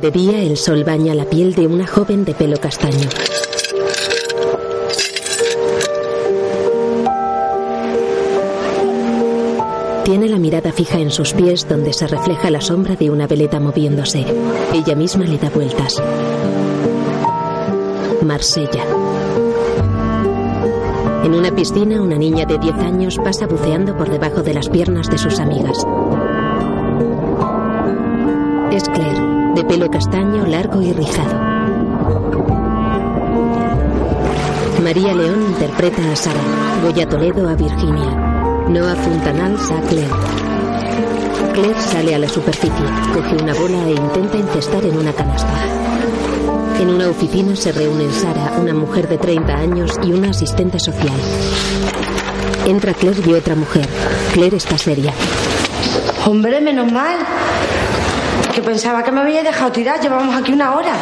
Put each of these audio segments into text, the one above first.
De día el sol baña la piel de una joven de pelo castaño. Tiene la mirada fija en sus pies donde se refleja la sombra de una veleta moviéndose. Ella misma le da vueltas. Marsella. En una piscina, una niña de 10 años pasa buceando por debajo de las piernas de sus amigas. Castaño, largo y rizado. María León interpreta a Sara, Goya Toledo a Virginia, Noah Fontanals a Claire. Claire sale a la superficie, coge una bola e intenta incestar en una canasta. En una oficina se reúnen Sara, una mujer de 30 años y una asistente social. Entra Claire y otra mujer. Claire está seria. Hombre, menos mal. Que pensaba que me había dejado tirar. Llevamos aquí una hora.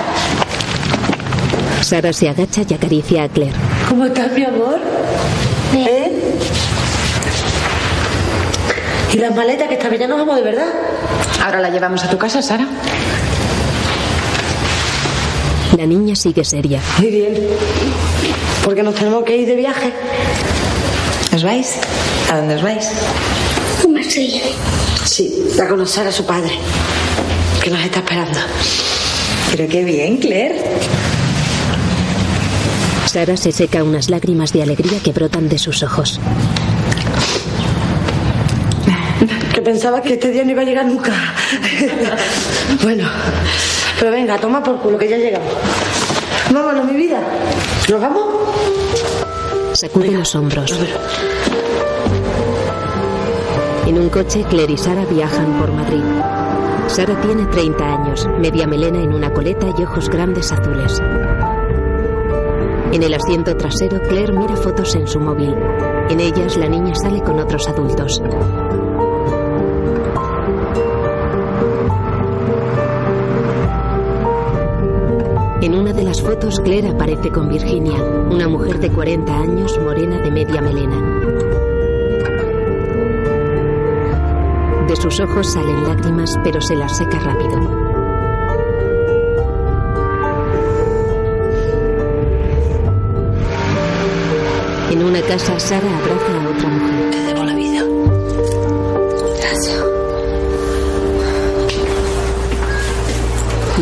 Sara se agacha y acaricia a Claire. ¿Cómo estás, mi amor? ¿Eh? ¿Y las maletas que esta vez ya nos vamos de verdad? Ahora la llevamos a tu casa, Sara. La niña sigue seria. Muy bien. Porque nos tenemos que ir de viaje. ¿Os vais? ¿A dónde os vais? Marsella. Sí, a conocer a su padre. Que nos está esperando. Pero qué bien, Claire. Sara se seca unas lágrimas de alegría que brotan de sus ojos. Que pensaba que este día no iba a llegar nunca. bueno, pero venga, toma por culo que ya llegamos. Vámonos, mi vida. ¿Nos vamos? Sacude los hombros. En un coche, Claire y Sara viajan por Madrid. Sara tiene 30 años, media melena en una coleta y ojos grandes azules. En el asiento trasero, Claire mira fotos en su móvil. En ellas, la niña sale con otros adultos. En una de las fotos, Claire aparece con Virginia, una mujer de 40 años, morena de media melena. De sus ojos salen lágrimas, pero se las seca rápido. En una casa, Sara abraza a otra mujer. Te debo la vida. Gracias.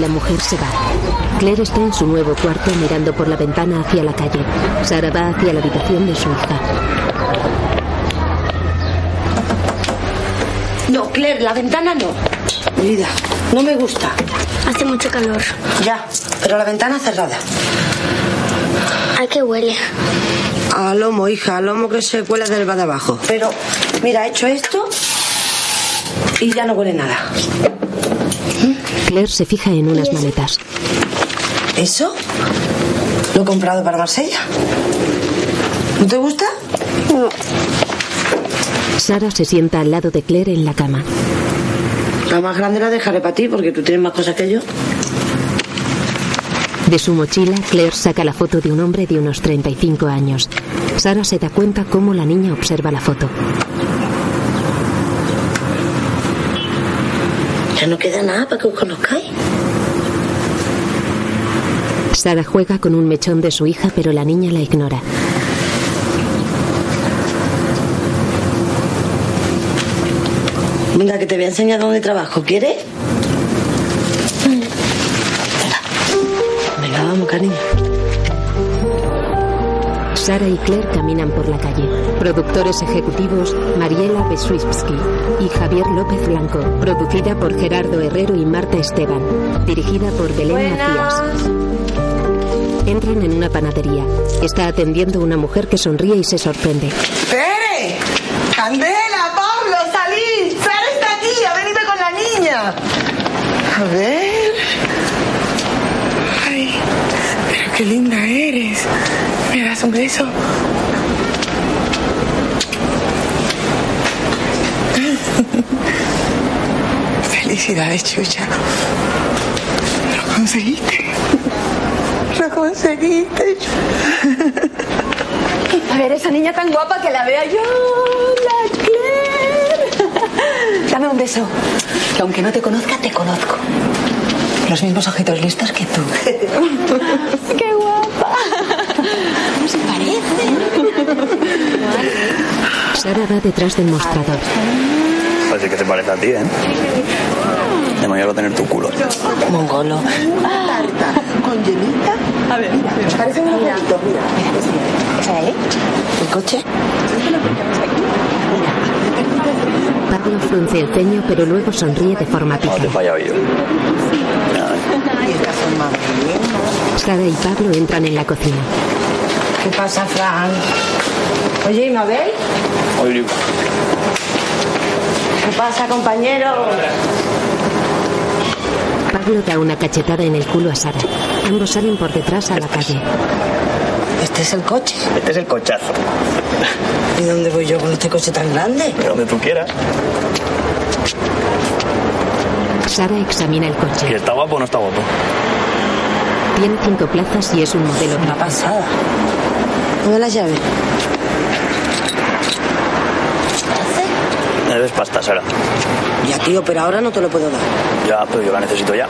La mujer se va. Claire está en su nuevo cuarto mirando por la ventana hacia la calle. Sara va hacia la habitación de su hija. No, Claire, la ventana no. Vida, no me gusta. Hace mucho calor. Ya, pero la ventana cerrada. ¿A qué huele? A lomo, hija, a lomo que se cuela del bar de abajo. Pero, mira, he hecho esto y ya no huele nada. Claire se fija en unas maletas. ¿Eso? Lo he comprado para Marsella. ¿No te gusta? No. Sara se sienta al lado de Claire en la cama. La más grande la dejaré para ti porque tú tienes más cosas que yo. De su mochila, Claire saca la foto de un hombre de unos 35 años. Sara se da cuenta cómo la niña observa la foto. Ya no queda nada para que os conozcáis. Sara juega con un mechón de su hija, pero la niña la ignora. Venga, que te voy a enseñar dónde trabajo. ¿Quieres? Venga. Venga, vamos, cariño. Sara y Claire caminan por la calle. Productores ejecutivos Mariela Besuipski y Javier López Blanco. Producida por Gerardo Herrero y Marta Esteban. Dirigida por Belén Macías. Entran en una panadería. Está atendiendo una mujer que sonríe y se sorprende. ¡Pere! ¡Candela! ¡Pablo! ¡Salid! ¡Sara está aquí! ¡Ha venido con A ver. Ay, pero qué linda eres. ¿Me das un beso? Felicidades, Chucha. Lo conseguiste. Lo conseguiste. A ver, esa niña tan guapa que la vea yo, la Claire. Dame un beso. Que aunque no te conozca, te conozco. Los mismos ojitos listos que tú. ¡Qué guapa! ¿Cómo se parece? Sara va detrás del mostrador. Parece que te parece a ti, ¿eh? De mayor va a tener tu culo. Mongolo. Tarta con llenita. A ver, Parece un bonito, mira. ¿Eh? ¿El coche? Pablo frunce el ceño, pero luego sonríe de forma No te pícara. falla oído. Y estas son más bien. Sara y Pablo entran en la cocina. ¿Qué pasa, Fran? Oye, ¿y Mabel? Oye, ¿Qué pasa, compañero? Pablo da una cachetada en el culo a Sara. Ambos salen por detrás a la calle. ¿Este es el coche? este es el cochazo. ¿Y dónde voy yo con este coche tan grande? Que donde tú quieras. Sara examina el ¿Y coche. está guapo o no está guapo? Tiene cinco plazas y es un modelo Una pasada. Dame las llaves. Me debes pasta, Sara. Ya, tío, pero ahora no te lo puedo dar. Ya, pero yo la necesito ya.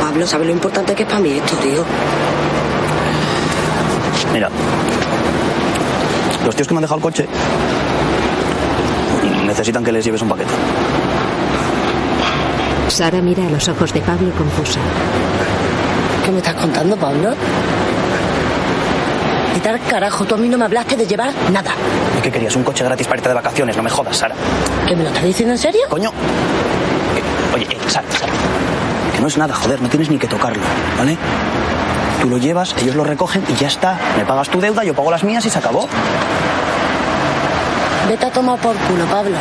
Pablo, ¿sabes lo importante que es para mí esto, tío? Mira. Los tíos que me han dejado el coche necesitan que les lleves un paquete. Sara mira a los ojos de Pablo confusa. ¿Qué me estás contando, Pablo? ¿Qué tal carajo? Tú a mí no me hablaste de llevar nada. ¿Y qué querías? ¿Un coche gratis para irte de vacaciones? No me jodas, Sara. ¿Qué me lo estás diciendo en serio? Coño. Eh, Oye, eh, Sara, Sara. Que no es nada, joder, no tienes ni que tocarlo, ¿vale? Tú lo llevas, ellos lo recogen y ya está. Me pagas tu deuda, yo pago las mías y se acabó. Vete a tomar por culo, Pablo.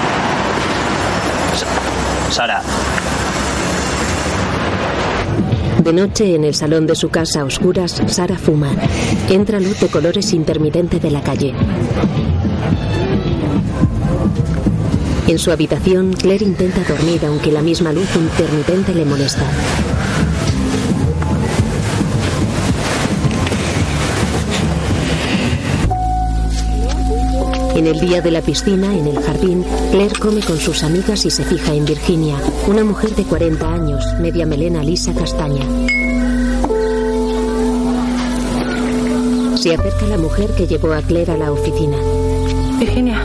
Sara, De noche, en el salón de su casa a oscuras, Sara fuma. Entra luz de colores intermitente de la calle. En su habitación, Claire intenta dormir, aunque la misma luz intermitente le molesta. En el día de la piscina, en el jardín, Claire come con sus amigas y se fija en Virginia, una mujer de 40 años, media melena lisa castaña. Se acerca la mujer que llevó a Claire a la oficina. Virginia.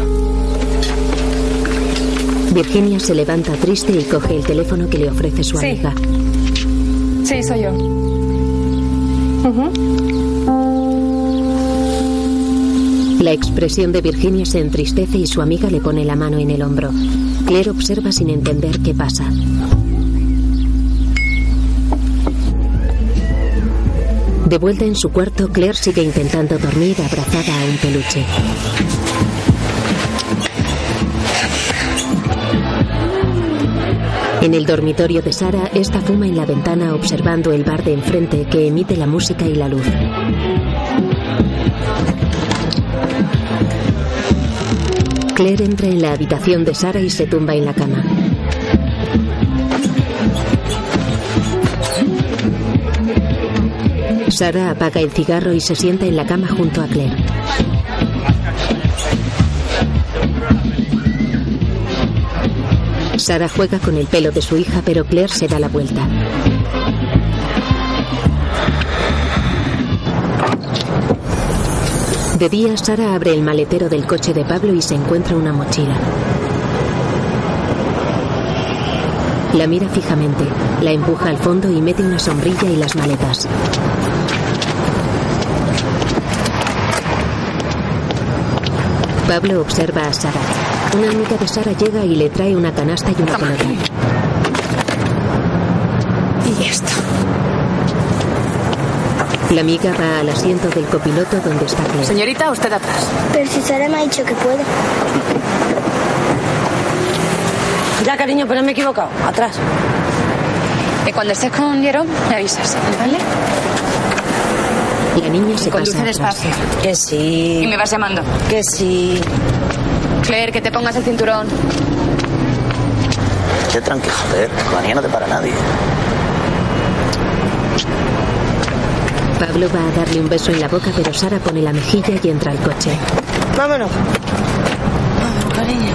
Virginia se levanta triste y coge el teléfono que le ofrece su Sí. amiga. Sí, soy yo. Ujú. La expresión de Virginia se entristece y su amiga le pone la mano en el hombro. Claire observa sin entender qué pasa. De vuelta en su cuarto, Claire sigue intentando dormir abrazada a un peluche. En el dormitorio de Sara, esta fuma en la ventana observando el bar de enfrente que emite la música y la luz. Claire entra en la habitación de Sara y se tumba en la cama. Sara apaga el cigarro y se sienta en la cama junto a Claire. Sara juega con el pelo de su hija, pero Claire se da la vuelta. De día, Sara abre el maletero del coche de Pablo y se encuentra una mochila. La mira fijamente, la empuja al fondo y mete una sombrilla y las maletas. Pablo observa a Sara. Una amiga de Sara llega y le trae una canasta y una pelota. Y esto. La amiga va al asiento del copiloto donde está Claire. Señorita, usted atrás. Pero si Sara me ha dicho que puede. Ya, cariño, pero me he equivocado. Atrás. Y cuando estés con Jerome, me avisas, ¿vale? La niña se Conduce pasa atrás. despacio. Que Y sí. me vas llamando. Que sí. Claire, que te pongas el cinturón. qué tranqui, joder. La niña no te para nadie. Pablo va a darle un beso en la boca, pero Sara pone la mejilla y entra al coche. Vámonos. Vamos, cariño.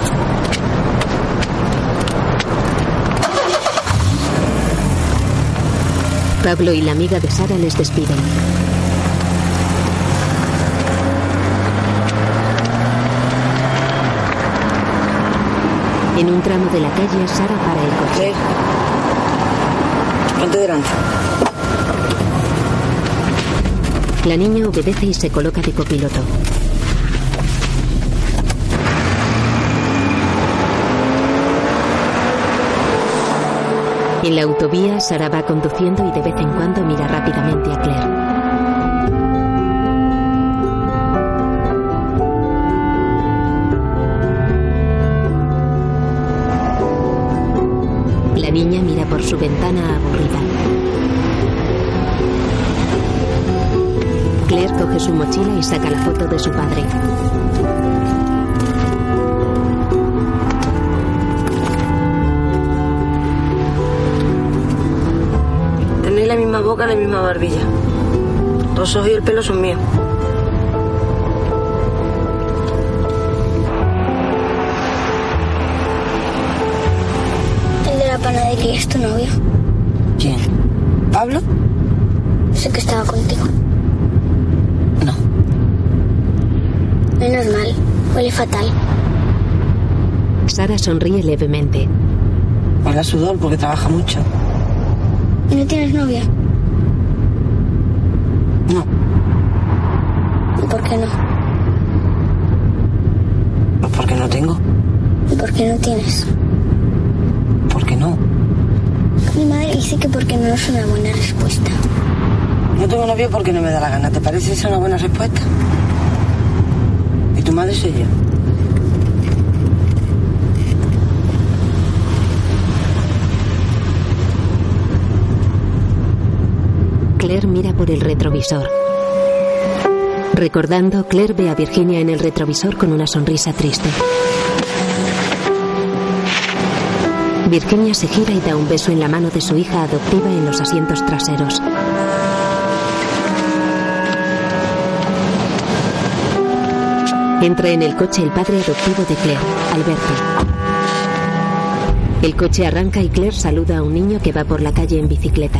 Pablo y la amiga de Sara les despiden. En un tramo de la calle, Sara para el coche. Ponte delante. La niña obedece y se coloca de copiloto. En la autovía, Sara va conduciendo y de vez en cuando mira rápidamente a Claire. La niña mira por su ventana y saca la foto de su padre. Tenéis la misma boca, la misma barbilla. Los ojos y el pelo son míos. El de la panadería es tu novio. ¿Quién? ¿Pablo? Sé que estaba contigo. Menos mal. Huele fatal. Sara sonríe levemente. Huele a sudor porque trabaja mucho. ¿Y no tienes novia? No. ¿Y por qué no? Pues porque no tengo. ¿Y por qué no tienes? Porque no. Mi madre dice que porque no es una buena respuesta. No tengo novio porque no me da la gana. ¿Te parece esa una buena respuesta? ¿Y tu madre soy yo? Claire mira por el retrovisor. Recordando, Claire ve a Virginia en el retrovisor con una sonrisa triste. Virginia se gira y da un beso en la mano de su hija adoptiva en los asientos traseros. Entra en el coche el padre adoptivo de Claire, Alberto. El coche arranca y Claire saluda a un niño que va por la calle en bicicleta.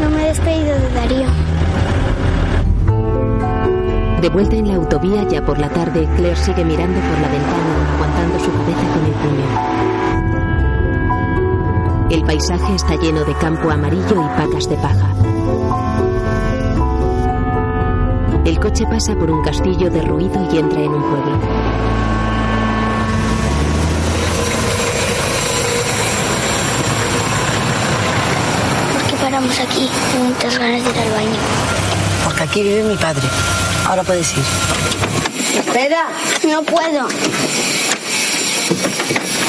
No me he despedido de Darío. De vuelta en la autovía, ya por la tarde, Claire sigue mirando por la ventana, aguantando su cabeza con el puño. El paisaje está lleno de campo amarillo y pacas de paja. Coche pasa por un castillo derruido y entra en un pueblo. ¿Por qué paramos aquí? Tengo muchas ganas de ir al baño. Porque aquí vive mi padre. Ahora puedes ir. Espera. No puedo.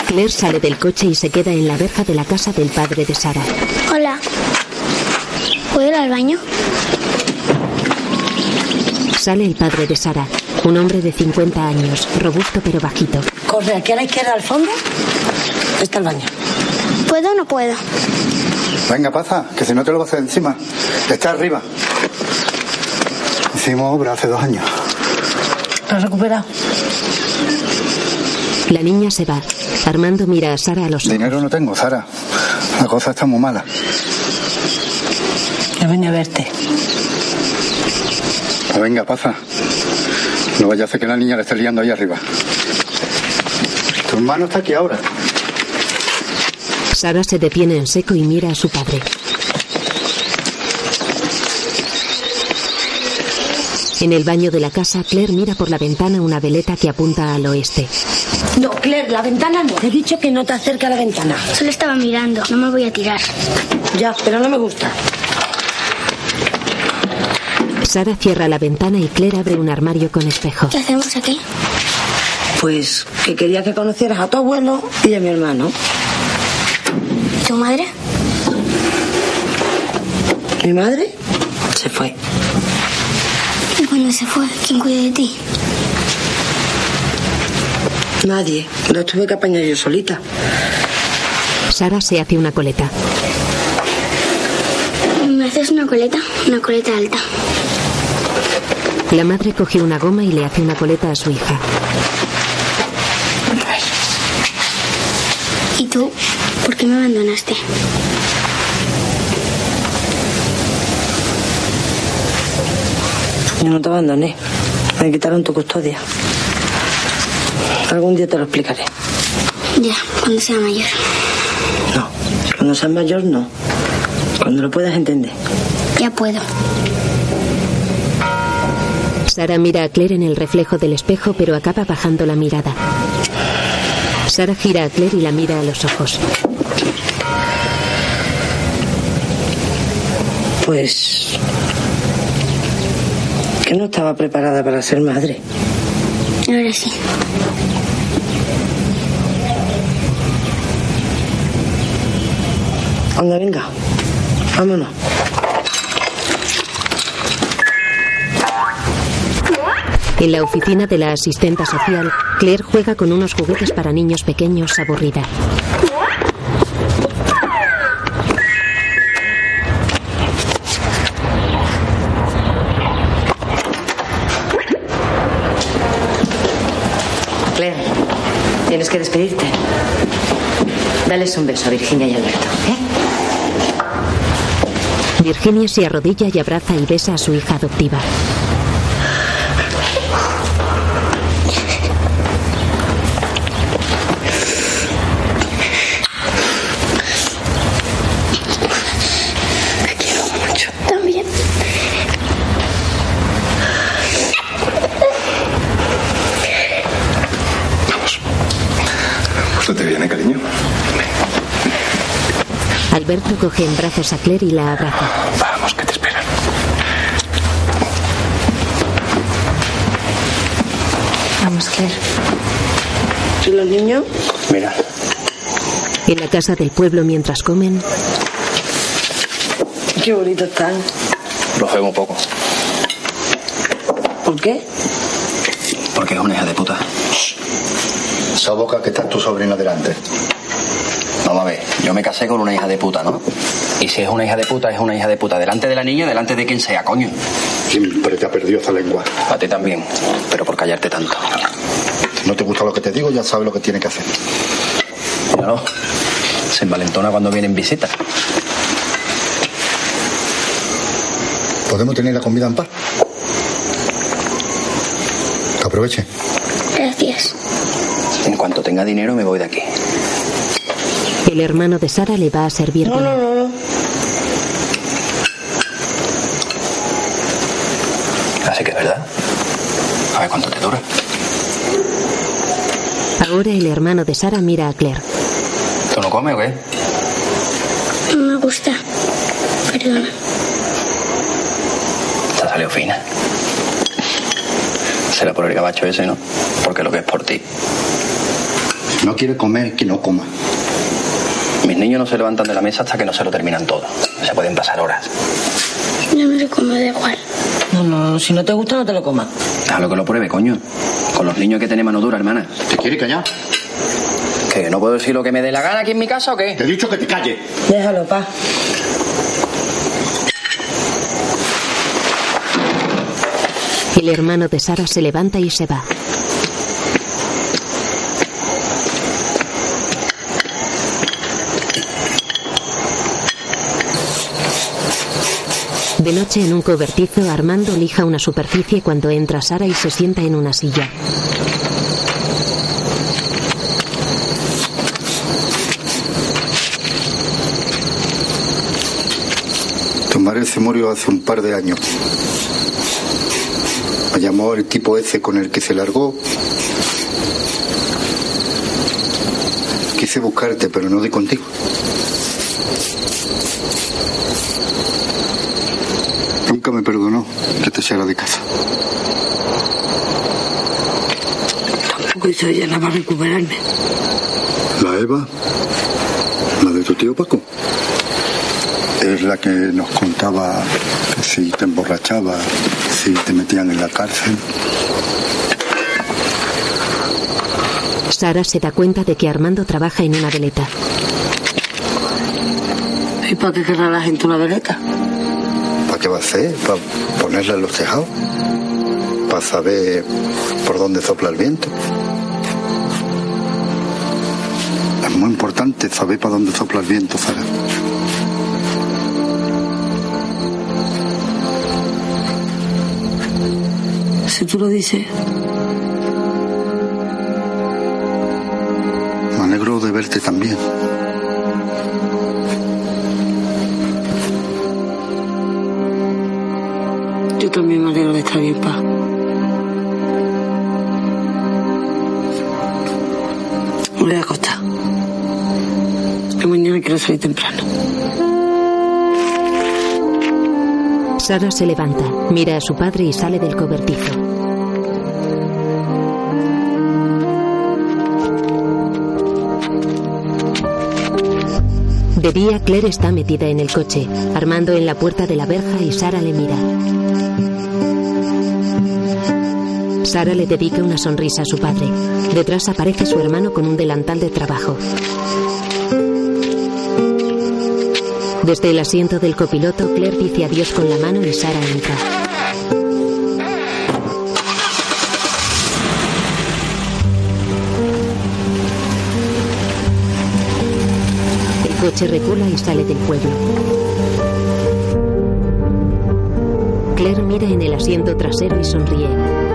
Claire sale del coche y se queda en la verja de la casa del padre de Sara. Hola. ¿Puedo ir al baño? Sale el padre de Sara, un hombre de 50 años, robusto pero bajito. Corre aquí a la izquierda al fondo. Está el baño. ¿Puedo o no puedo? Venga, pasa, que si no te lo vas a hacer encima. Está arriba. Hicimos obra hace dos años. ¿Lo has recuperado? La niña se va. Armando mira a Sara a los ojos. Dinero no tengo, Sara. La cosa está muy mala. Yo venía a verte. Pues venga, pasa. No vaya a hacer que la niña le esté liando ahí arriba. Tu hermano está aquí ahora. Sara se detiene en seco y mira a su padre. En el baño de la casa, Claire mira por la ventana una veleta que apunta al oeste. No, Claire, la ventana no. Te he dicho que no te acerques a la ventana. Solo estaba mirando. No me voy a tirar. Ya, pero no me gusta. Sara cierra la ventana y Claire abre un armario con espejo. ¿Qué hacemos aquí? Pues que quería que conocieras a tu abuelo y a mi hermano. ¿Y tu madre? Mi madre se fue. ¿Y cuando se fue? ¿Quién cuida de ti? Nadie. Lo tuve que apañar yo solita. Sara se hace una coleta. ¿Me haces una coleta? Una coleta alta. La madre coge una goma y le hace una coleta a su hija. ¿Y tú? ¿Por qué me abandonaste? Yo no te abandoné. Me quitaron tu custodia. Algún día te lo explicaré. Ya, cuando sea mayor. No, cuando seas mayor no. Cuando lo puedas entender. Ya puedo. Sara mira a Claire en el reflejo del espejo, pero acaba bajando la mirada. Sara gira a Claire y la mira a los ojos. Pues... que no estaba preparada para ser madre. Ahora sí. Anda, venga. Vámonos. En la oficina de la asistenta social, Claire juega con unos juguetes para niños pequeños aburrida. Claire, tienes que despedirte. Dales un beso a Virginia y Alberto, ¿eh? Virginia se arrodilla y abraza y besa a su hija adoptiva. Alberto coge en brazos a Claire y la abraza. Vamos, que te esperan. Vamos, Claire. ¿Y los niños? Mira, En la casa del pueblo mientras comen, Qué bonitos están. los veo un poco. ¿Por qué? Porque es una hija de puta. Esa boca que está tu sobrina delante. Vamos a ver, yo me casé con una hija de puta, ¿no? Y si es una hija de puta, es una hija de puta. Delante de la niña, delante de quien sea, coño. Siempre te ha perdido esa lengua. A ti también, pero por callarte tanto. Si no te gusta lo que te digo, ya sabes lo que tiene que hacer. Claro, se envalentona cuando vienen visitas. ¿Podemos tener la comida en paz? Que aproveche. Gracias. En cuanto tenga dinero, me voy de aquí. El hermano de Sara le va a servir No, no, no, no. Así que es verdad. A ver cuánto te dura. Ahora el hermano de Sara mira a Claire. ¿Tú no comes o qué? No me gusta. Perdona. Te ha salido fina. Será por el gabacho ese, ¿no? Porque lo que es por ti. Si no quiere comer, que no coma. Mis niños no se levantan de la mesa hasta que no se lo terminan todo. Se pueden pasar horas. No me lo como da igual. No, no, si no te gusta, no te lo comas. Déjalo que lo pruebe, coño. Con los niños que tiene mano dura, hermana. ¿Te quiere callar? ¿Que no puedo decir lo que me dé la gana aquí en mi casa o qué? Te he dicho que te calle. Déjalo, pa. El hermano de Sara se levanta y se va. De en un cobertizo, Armando lija una superficie cuando entra Sara y se sienta en una silla. Tu madre se murió hace un par de años. Me llamó el tipo ese con el que se largó. Quise buscarte, pero no di contigo. Nunca me perdonó que te echara de casa. Tampoco hizo ella nada para recuperarme. La Eva, la de tu tío Paco, es la que nos contaba que si te emborrachabas, si te metían en la cárcel. Sara se da cuenta de que Armando trabaja en una veleta. ¿Y para qué querrá la gente una veleta? ¿Para qué va a hacer? ¿Para ponerla en los tejados? ¿Para saber por dónde sopla el viento? La Muy importante, saber para dónde sopla el viento, Sara. Si tú lo dices, Me alegro de verte también. También me alegro de estar bien, pa. Me voy a acostar. Que mañana quiero salir temprano. Sara se levanta, mira a su padre y sale del cobertizo. De día, Claire está metida en el coche, Armando en la puerta de la verja y Sara le mira. Sara le dedica una sonrisa a su padre. Detrás aparece su hermano con un delantal de trabajo. Desde el asiento del copiloto, Claire dice adiós con la mano y Sara entra. El coche recula y sale del pueblo. Mira en el asiento trasero y sonríe.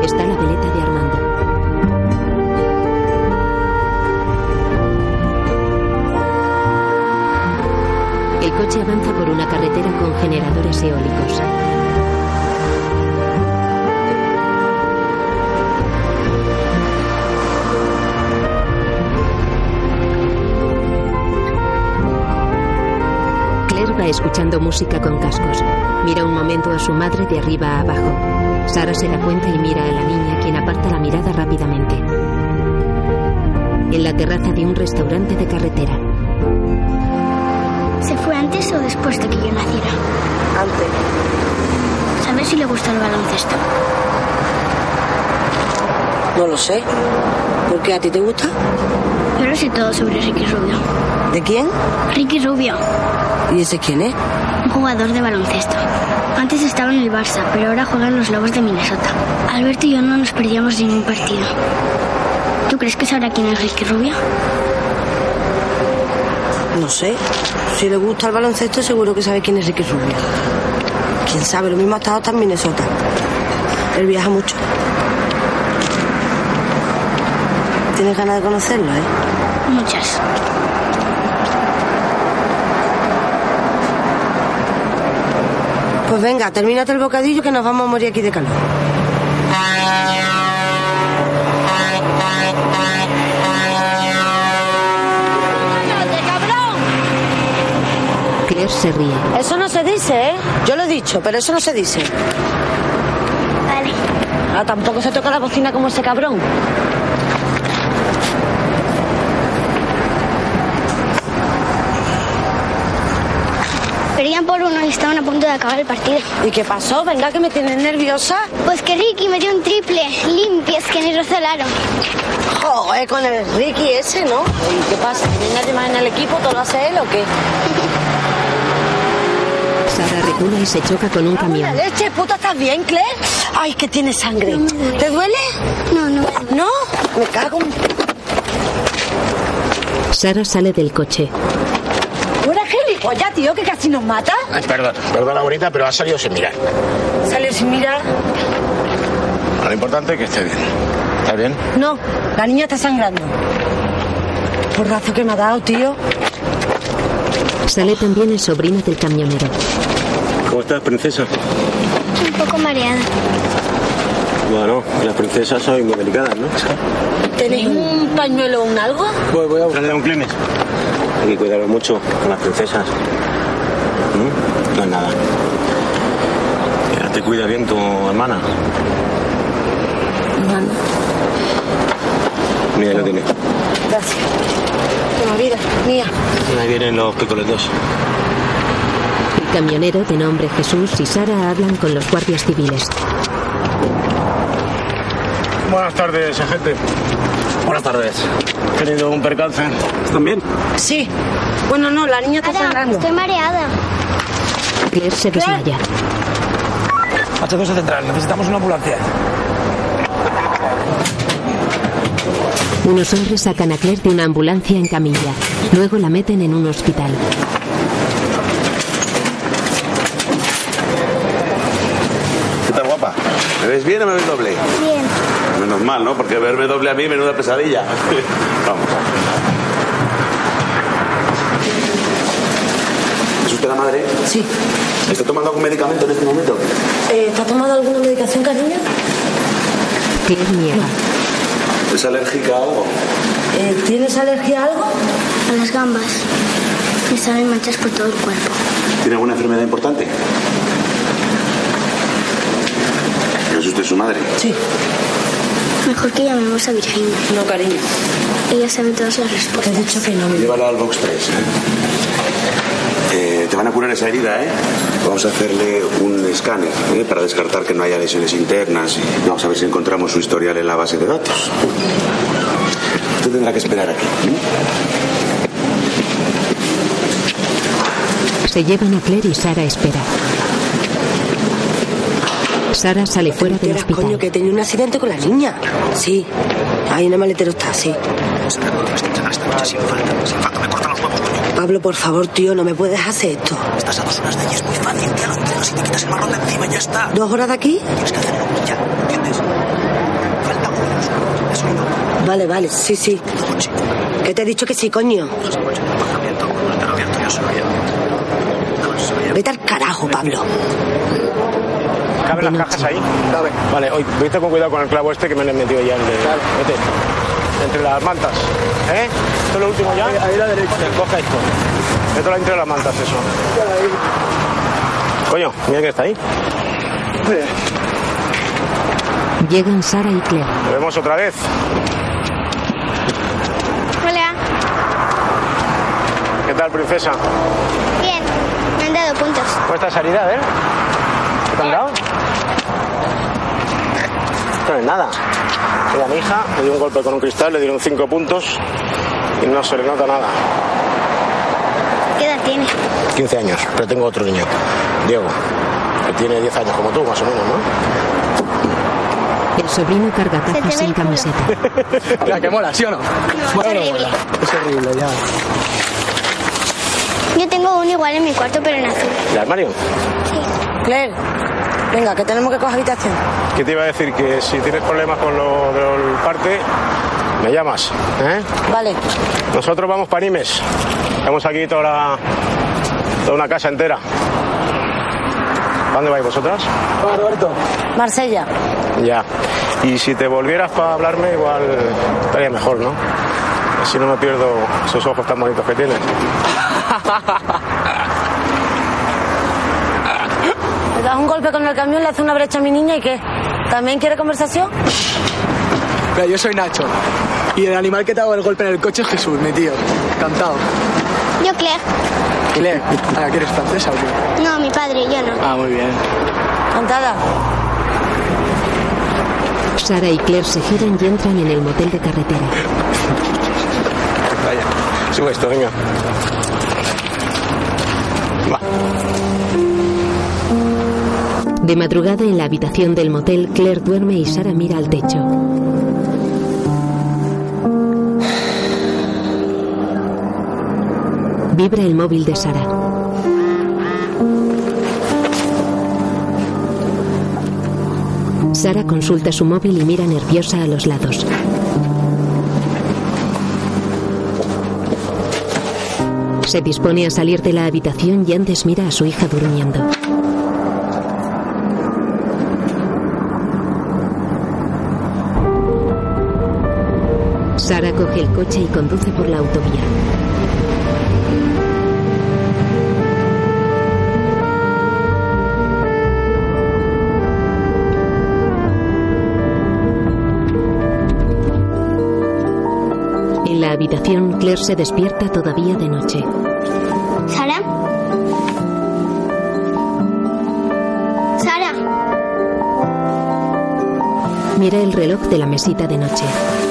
Está la veleta de Armando. El coche avanza por una carretera con generadores eólicos. Claire va escuchando música con cascos. Mira un momento a su madre de arriba a abajo. Sara se da cuenta y mira a la niña, quien aparta la mirada rápidamente. En la terraza de un restaurante de carretera. ¿Se fue antes o después de que yo naciera? Antes. ¿Sabes si le gusta el baloncesto? No lo sé. ¿Por qué a ti te gusta? Lo sé todo sobre Ricky Rubio. ¿De quién? Ricky Rubio, ¿Y ese quién es? un jugador de baloncesto. Antes estaba en el Barça, pero ahora juega en los Lobos de Minnesota. Alberto y yo no nos perdíamos ningún partido. ¿Tú crees que sabrá quién es Ricky Rubio? No sé. Si le gusta el baloncesto, seguro que sabe quién es Ricky Rubio. Quién sabe, lo mismo ha estado hasta en Minnesota. Él viaja mucho. ¿Tienes ganas de conocerlo, eh? Muchas. Pues venga, termínate el bocadillo que nos vamos a morir aquí de calor. Claire se ríe. Eso no se dice, ¿eh? Yo lo he dicho, pero eso no se dice. Vale. Ah, tampoco se toca la bocina como ese cabrón. Perdían por uno y estaban a punto de acabar el partido. ¿Y qué pasó? Venga, que me tienes nerviosa. Pues que Ricky me dio un triple limpio, es que ni rozó el aro. Joder, con el Ricky ese, ¿no? ¿Y qué pasa? ¿No hay nadie más en el equipo? ¿Todo lo hace él o qué? Sara recula y se choca con un ¡Vamos la camión. leche, puta! ¿Estás bien, Claire? Ay, que tiene sangre. ¿Te duele? No, no. ¿No? Me cago en... Sara sale del coche. ¿No eres gilipollas, tío, que casi nos mata? Ay, perdón, perdona, bonita, pero ha salido sin mirar. Sale sin mirar. Lo importante es que esté bien. ¿Estás bien? No, la niña está sangrando. Porrazo que me ha dado, tío. Sale también el sobrino del camionero. ¿Cómo estás, princesa? Un poco mareada. Bueno, las princesas son muy delicadas, ¿no? ¿Tenéis un pañuelo o un algo? Voy, voy a buscarle un clines. Hay que cuidarlo mucho con las princesas. ¿Mm? No es nada. Ya te cuida bien tu hermana. Bueno, Mira, lo tiene. gracias. Toma vida, mía. Ahí vienen los picoletos. El camionero de nombre Jesús y Sara hablan con los guardias civiles. Buenas tardes, agente. Buenas tardes. He tenido un percance. ¿Están bien? Sí. Bueno, no, la niña está sangrando. estoy mareada. Claire se desmaya. H2 central, necesitamos una ambulancia. Unos hombres sacan a Claire de una ambulancia en camilla. Luego la meten en un hospital. ¿Qué tal, guapa? ¿Me ves bien o me ves doble? Bien. Menos mal, ¿no? Porque verme doble a mí, menuda pesadilla. Vamos. ¿Es usted la madre? Sí. ¿Está tomando algún medicamento en este momento? Eh, ¿Está tomando alguna medicación, cariño? Claire niega. ¿Es alérgica a algo? Eh, ¿Tienes alergia a algo? A las gambas. Me salen manchas por todo el cuerpo. ¿Tiene alguna enfermedad importante? ¿Es usted su madre? Sí. Mejor que llamemos a Virginia. No, cariño. Ella sabe todas las Te he respuestas. dicho que no. Llévala al box 3. ¿eh? Eh, te van a curar esa herida, ¿eh? Vamos a hacerle un escáner ¿eh? para descartar que no haya lesiones internas y vamos a ver si encontramos su historial en la base de datos. Usted tendrá que esperar aquí. ¿eh? Se llevan a Claire y Sara espera. Sara sale fuera del Enteras, coño, hospital. que tenía un accidente con la niña. Sí. Ahí en el maletero está, sí. Pablo, por favor, tío, no me puedes hacer esto. Estás a dos horas de allí, es muy fácil, ya lo entiendo. Si te quitas el marrón de encima, ya está. ¿Dos horas de aquí? Tienes que hacerlo ya, ¿entiendes? Falta uno de los ojos. ¿Has oído? Vale, vale, sí, sí. Que te he dicho que sí, coño. Vete al carajo, Pablo. ¿Caben las cajas ahí? Cabe. Vale, hoy vete con cuidado con el clavo este que me le he metido ya en el Vete. Entre las mantas. ¿Eh? ¿Esto es lo último ya? Ahí, a la derecha. Coge esto. Mételo entre las mantas, eso. Coño, mira quién está ahí. Llegan Sara y Claire. Lo vemos otra vez. Hola. ¿Qué tal, princesa? Bien. Me han dado puntos. ¿Cómo está esa herida, eh? ¿Qué te han dado? Esto no es nada. Mira, mi hija le dio un golpe con un cristal, le dieron cinco puntos y no se le nota nada. ¿Qué edad tiene? 15 años, pero tengo otro niño, Diego, que tiene 10 años como tú, más o menos, ¿no? El sobrino carga cajas sin camiseta. Mira, que mola, ¿sí o no? es Bueno, horrible. mola. Es horrible, ya. Yo tengo uno igual en mi cuarto, pero en azul. ¿El armario? Claire, venga, que tenemos que coger habitación. ¿Qué te iba a decir? Que si tienes problemas con lo del parte, me llamas, ¿eh? Vale. Nosotros vamos para Nimes. Estamos aquí toda, la- toda una casa entera. ¿A ¿Dónde vais vosotras? Roberto. Marsella. Ya. Y si te volvieras para hablarme, igual estaría mejor, ¿no? Así no me pierdo esos ojos tan bonitos que tienes. Das un golpe con el camión, le hace una brecha a mi niña y qué. ¿También quiere conversación? Mira, yo soy Nacho. Y el animal que te hago el golpe en el coche es Jesús, mi tío. Cantado. Yo, Claire. Claire, ah, ¿que eres francesa o qué? No, mi padre, yo no. Ah, muy bien. Cantada. Sara y Claire se giran y entran en el motel de carretera. Vaya, sube esto, venga. Va. De madrugada en la habitación del motel, Claire duerme y Sara mira al techo. Vibra el móvil de Sara. Sara consulta su móvil y mira nerviosa a los lados. Se dispone a salir de la habitación y antes mira a su hija durmiendo. Coche y conduce por la autovía. En la habitación, Claire se despierta todavía de noche. ¿Sara? ¿Sara? Mira el reloj de la mesita de noche.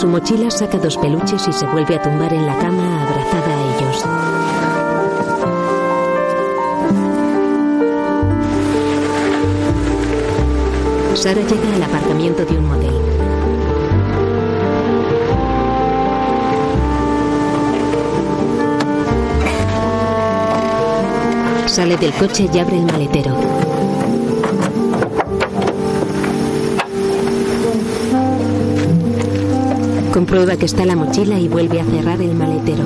su mochila saca dos peluches y se vuelve a tumbar en la cama abrazada a ellos. Sara llega al apartamento de un motel. Sale del coche y abre el maletero. Comprueba que está la mochila y vuelve a cerrar el maletero.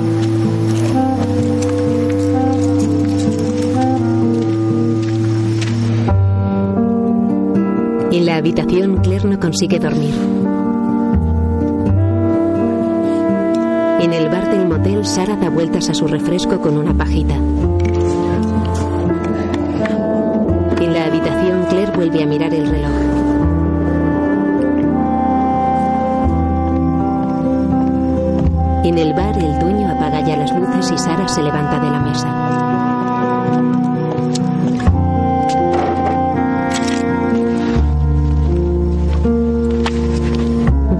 En la habitación, Claire no consigue dormir. En el bar del motel, Sara da vueltas a su refresco con una pajita. En la habitación, Claire vuelve a mirar el reloj. En el bar, el dueño apaga ya las luces y Sara se levanta de la mesa.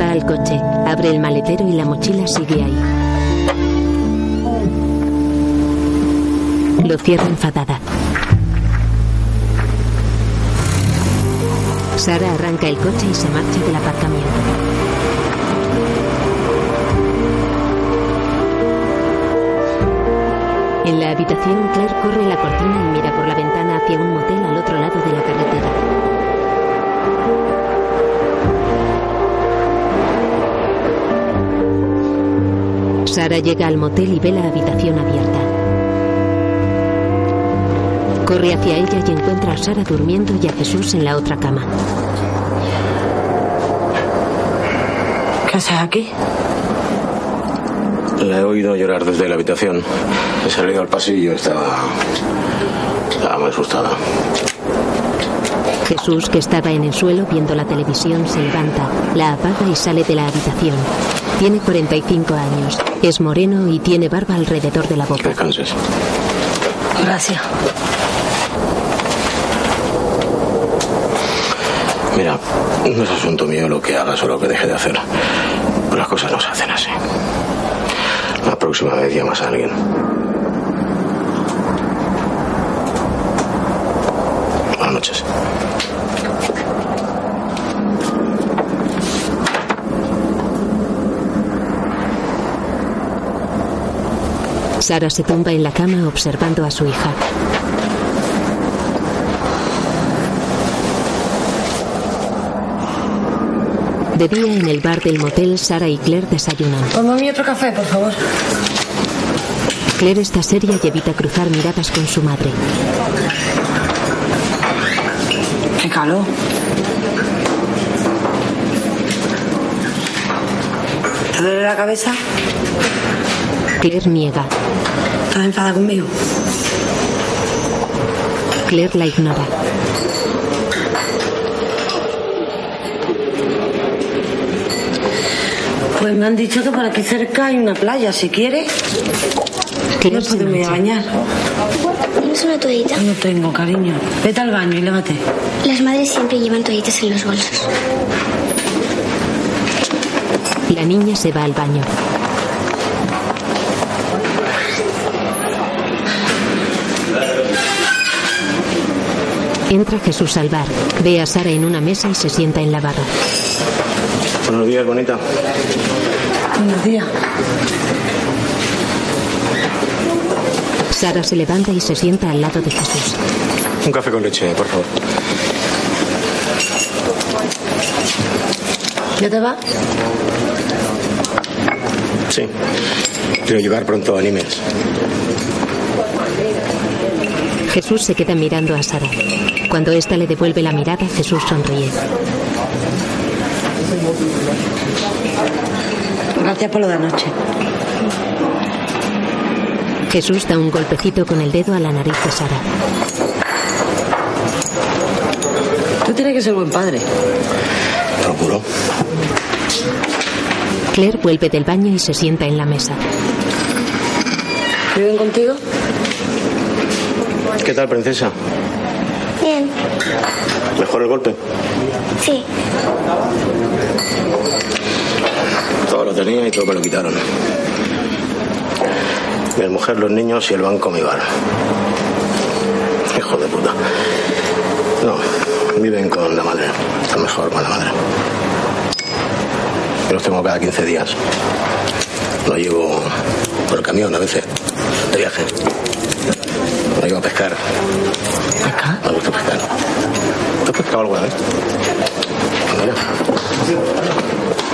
Va al coche, abre el maletero y la mochila sigue ahí. Lo cierra enfadada. Sara arranca el coche y se marcha del aparcamiento. Habitación, Claire corre la cortina y mira por la ventana hacia un motel al otro lado de la carretera. Sara llega al motel y ve la habitación abierta. Corre hacia ella y encuentra a Sara durmiendo y a Jesús en la otra cama. ¿Qué haces aquí? La he oído llorar desde la habitación. He salido al pasillo, estaba. estaba muy asustada. Jesús, que estaba en el suelo viendo la televisión, se levanta, la apaga y sale de la habitación. Tiene 45 años, es moreno y tiene barba alrededor de la boca. Descanses. Gracias. Mira, no es asunto mío lo que hagas o lo que deje de hacer. Pero las cosas no se hacen así. La próxima vez llamas a alguien. Buenas noches. Sara se tumba en la cama observando a su hija. De día en el bar del motel, Sara y Claire desayunan. Ponme otro café, por favor. Claire está seria y evita cruzar miradas con su madre. Qué calor. ¿Te duele la cabeza? Claire niega. ¿Estás enfadada conmigo? Claire la ignora. Me han dicho que por aquí cerca hay una playa. Si quieres, no puedo marcha. bañar. ¿Tienes una toallita? No tengo, cariño. Vete al baño y lávate. Las madres siempre llevan toallitas en los bolsos. La niña se va al baño. Entra Jesús al bar. Ve a Sara en una mesa y se sienta en la barra. Buenos días, bonita. Buenos días. Sara se levanta y se sienta al lado de Jesús. Un café con leche, por favor. ¿Ya te va? Sí. Quiero llevar pronto animes. Jesús se queda mirando a Sara. Cuando ésta le devuelve la mirada, Jesús sonríe. Gracias por lo de anoche. Jesús da un golpecito con el dedo a la nariz de Sara. Tú tienes que ser buen padre. Procuro. Claire vuelve del baño y se sienta en la mesa. ¿Viven contigo? ¿Qué tal, princesa? Bien, ¿Mejor el golpe? Sí. Todo lo tenía y todo me lo quitaron. Mi mujer, los niños y el banco mi bar. Hijo de puta. No, Viven con la madre. Está mejor con la madre. Yo los tengo cada 15 días. Lo llevo por el camión a veces, de viaje. Lo llevo a pescar. ¿Pescar? Me gusta pescar. ¿Tú has pescado alguna vez?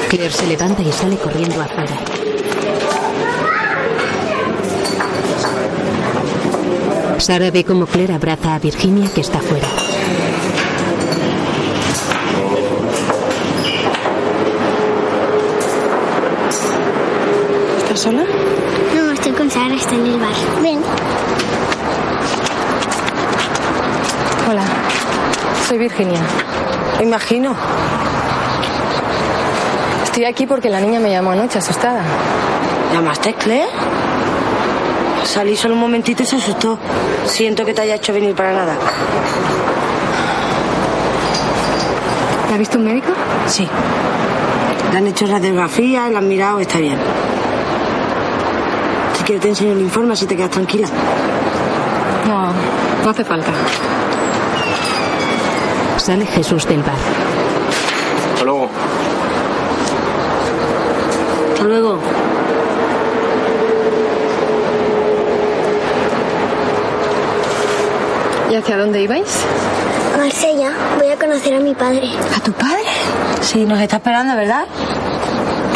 Claire se levanta y sale corriendo afuera. Sara ve como Claire abraza a Virginia que está fuera. ¿Estás sola? No, estoy con Sara, está en el bar. Ven. Soy Virginia. Me imagino. Estoy aquí porque la niña me llamó anoche asustada. ¿Llamaste Claire? Salí solo un momentito y se asustó. Siento que te haya hecho venir para nada. ¿La ha visto un médico? Sí. Le han hecho radiografía, la han mirado, está bien. Si quieres te enseño el informe, así te quedas tranquila. No, no hace falta. Sale Jesús del bar. Hasta luego. Hasta luego. ¿Y hacia dónde ibais? A Marsella, voy a conocer a mi padre. ¿A tu padre? Sí, nos está esperando, ¿verdad?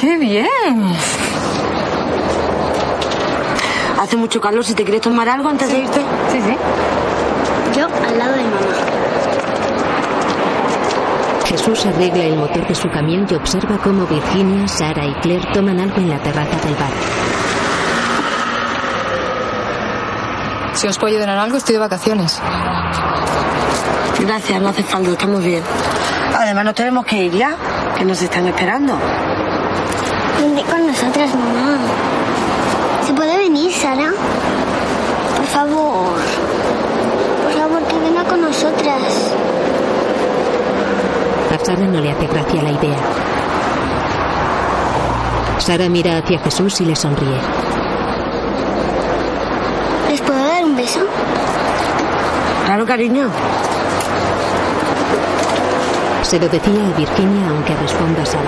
¡Qué bien! Hace mucho calor, si te quieres tomar algo antes de irte. Sí, sí. Yo al lado de mamá. Jesús arregla el motor de su camión y observa cómo Virginia, Sara y Claire toman algo en la terraza del bar. Si os puedo ayudar en algo, estoy de vacaciones. Gracias, no hace falta, estamos bien. Además, nos tenemos que ir ya, que nos están esperando. Vente con nosotras, mamá. ¿Se puede venir, Sara? Por favor. Por favor, que venga con nosotras. Sara no le hace gracia la idea. Sara mira hacia Jesús y le sonríe. ¿Les puedo dar un beso? Claro, cariño. Se lo decía a Virginia aunque responda Sara.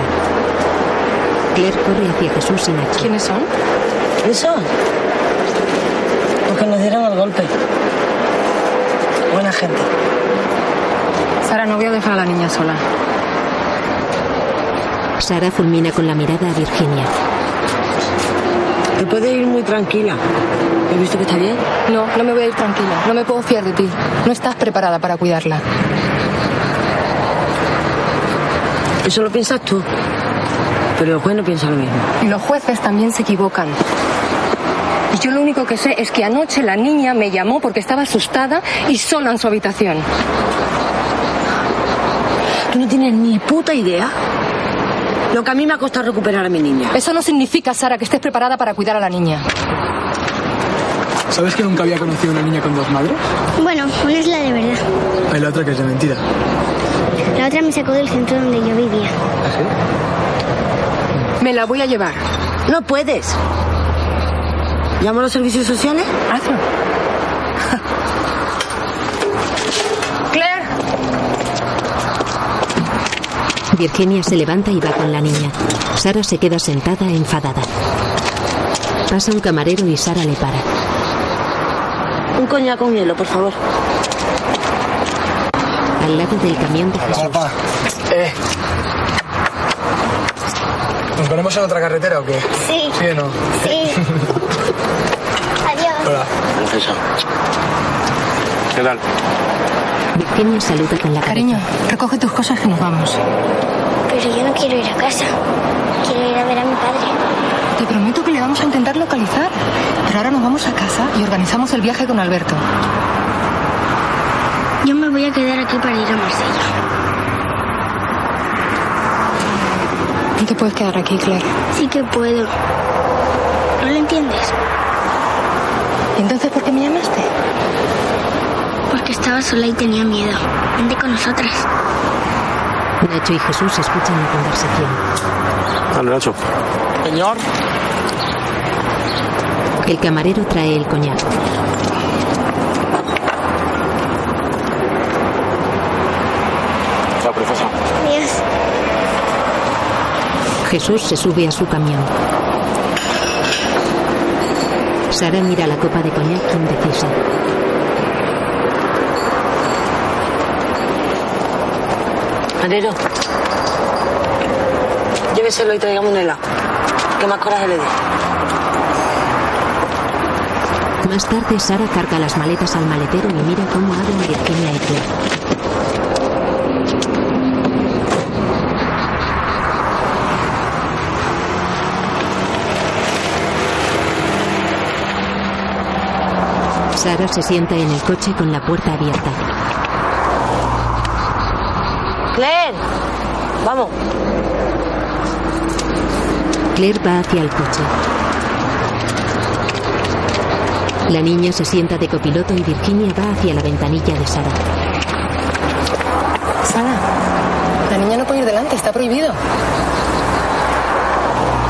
Claire corre hacia Jesús y Nacho. ¿Quiénes son? ¿Eso? Los que nos dieron el golpe. Buena gente. Sara, no voy a dejar a la niña sola. Sara fulmina con la mirada a Virginia. Te puedes ir muy tranquila. ¿He visto que está bien? No, no me voy a ir tranquila. No me puedo fiar de ti. No estás preparada para cuidarla. Eso lo piensas tú. Pero el juez no piensa lo mismo. Y los jueces también se equivocan. Y yo lo único que sé es que anoche la niña me llamó porque estaba asustada y sola en su habitación. Tú no tienes ni puta idea lo que a mí me ha costado recuperar a mi niña. Eso no significa, Sara, que estés preparada para cuidar a la niña. ¿Sabes que nunca había conocido una niña con dos madres? Bueno, una es la de verdad. Hay la otra que es de mentira. La otra me sacó del centro donde yo vivía. Me la voy a llevar. No puedes. ¿Llamo a los servicios sociales? Hazlo. Claire. Virginia se levanta y va con la niña. Sara se queda sentada enfadada. Pasa un camarero y Sara le para. Un coñac con hielo, por favor. Al lado del camión de Jesús. Papá, eh. ¿Nos ponemos en otra carretera o qué? Sí. ¿Sí o no? Sí. Adiós. Hola. Princesa. ¿Qué tal? Virginia saluda con la cabeza. Cariño, recoge tus cosas que nos vamos. Pero yo no quiero ir a casa. Quiero ir a ver a mi padre. Te prometo que le vamos a intentar localizar. Pero ahora nos vamos a casa y organizamos el viaje con Alberto. Yo me voy a quedar aquí para ir a Marsella. No te puedes quedar aquí, Claire. Sí que puedo. ¿No lo entiendes? ¿Y entonces por qué me llamaste? Porque estaba sola y tenía miedo. Vente con nosotras. Nacho y Jesús escuchan la conversación. Dale, Nacho. Señor. El camarero trae el coñac. La profesora. Yes. Jesús se sube a su camión. Sara mira la copa de coñac indecisa. Manero. Lléveselo y traigamos un helado. Que más coraje le dé. Más tarde, Sara carga las maletas al maletero y mira cómo abren Virginia y Claire. Sara se sienta en el coche con la puerta abierta. Claire, vamos. Claire va hacia el coche. La niña se sienta de copiloto y Virginia va hacia la ventanilla de Sara. Sara, la niña no puede ir delante, está prohibido.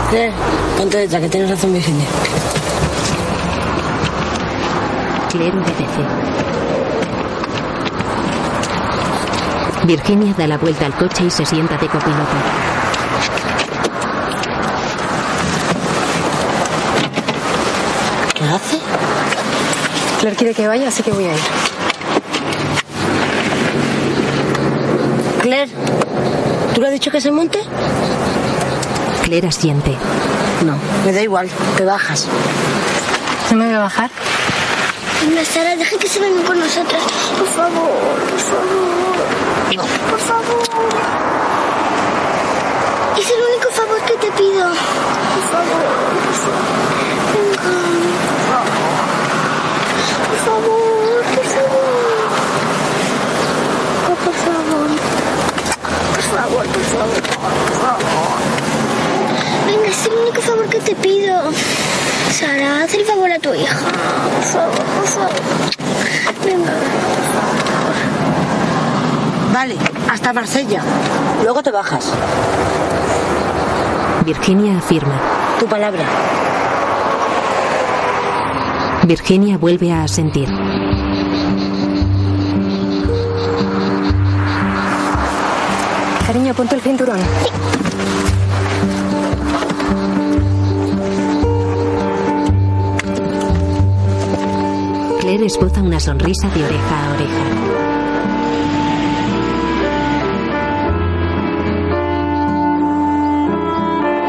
Claire, ponte detrás, que tienes razón, Virginia. Claire obedece. Virginia da la vuelta al coche y se sienta de copiloto. ¿Qué hace? Claire quiere que vaya, así que voy a ir. Claire, ¿tú le has dicho que se monte? Claire asiente. No, me da igual, te bajas. ¿No me voy a bajar? Una Sara, deja que se vengan con nosotros. Por favor, por favor. Por favor. Es el único favor que te pido. Por favor. Venga. Por favor, por favor. Oh, por favor. Por favor, por favor, por favor. Venga, es el único favor que te pido. Sara, haz el favor a tu hija. Por favor, por favor. Venga. Vale, hasta Marsella. Luego te bajas. Virginia afirma. Tu palabra. Virginia vuelve a asentir. Cariño, ponte el cinturón. Claire esboza una sonrisa de oreja a oreja.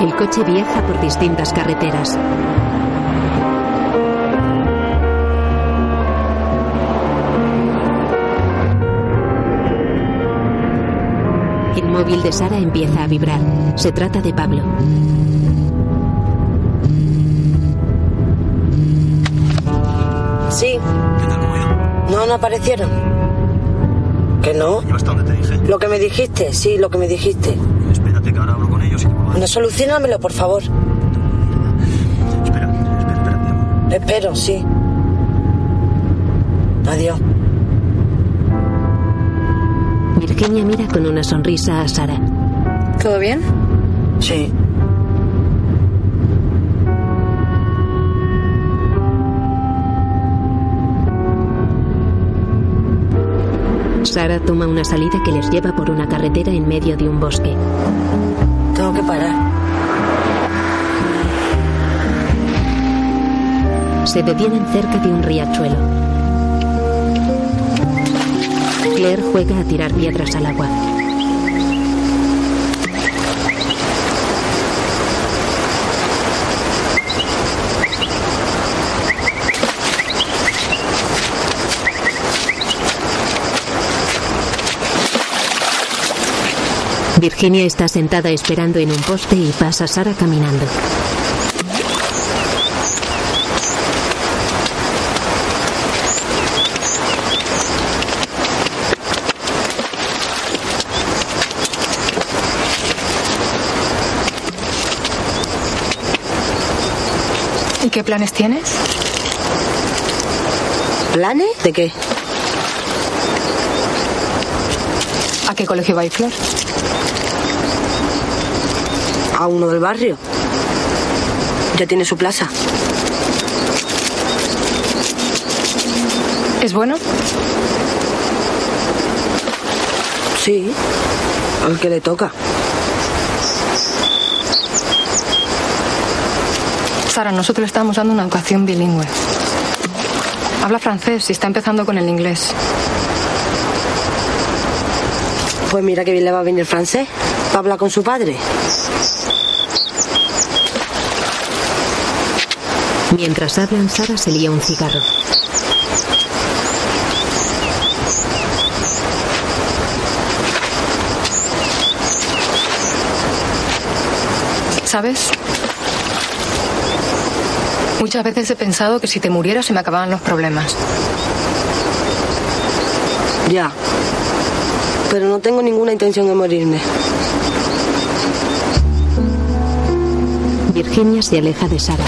El coche viaja por distintas carreteras. El móvil de Sara empieza a vibrar. Se trata de Pablo. Sí. No, no aparecieron. ¿Que no? ¿Hasta dónde te dije? Lo que me dijiste, sí, lo que me dijiste. No, solucionamelo, por favor. Espera, espera, espera. Espero, sí. Adiós. Virginia mira con una sonrisa a Sara. ¿Todo bien? Sí. Sara toma una salida que les lleva por una carretera en medio de un bosque. Tengo que parar. Se detienen cerca de un riachuelo. Claire juega a tirar piedras al agua. Virginia está sentada esperando en un poste y pasa Sara caminando. ¿Y qué planes tienes? ¿Planes? ¿De qué? Qué colegio va a ir Flor? A uno del barrio. Ya tiene su plaza. ¿Es bueno? Sí. Al que le toca. Sara, nosotros le estamos dando una educación bilingüe. Habla francés y está empezando con el inglés. Pues mira que bien le va a venir francés. ¿Va a hablar con su padre? Mientras hablan, Sara se lía un cigarro. ¿Sabes? Muchas veces he pensado que si te murieras se me acababan los problemas. Ya. Pero no tengo ninguna intención de morirme. Virginia se aleja de Sara.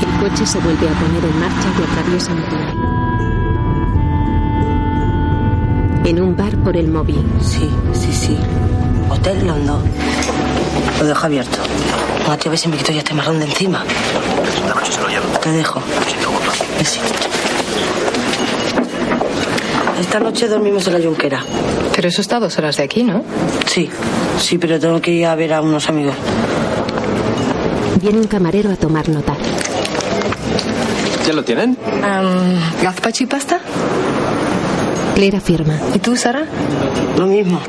El coche se vuelve a poner en marcha y atraviesa un túnel. En un bar por el móvil. Sí, sí, sí. Hotel London. Lo dejo abierto. No te ves si me quito ya este marrón de encima. La coche se lo llevo. Te dejo. Sin preocupa. Sí. Esta noche dormimos en la yunquera. Pero eso está a dos horas de aquí, ¿no? Sí, sí, pero tengo que ir a ver a unos amigos. Viene un camarero a tomar nota. ¿Ya lo tienen? Um, ¿Gazpacho y pasta? Claire afirma. ¿Y tú, Sara? Lo mismo.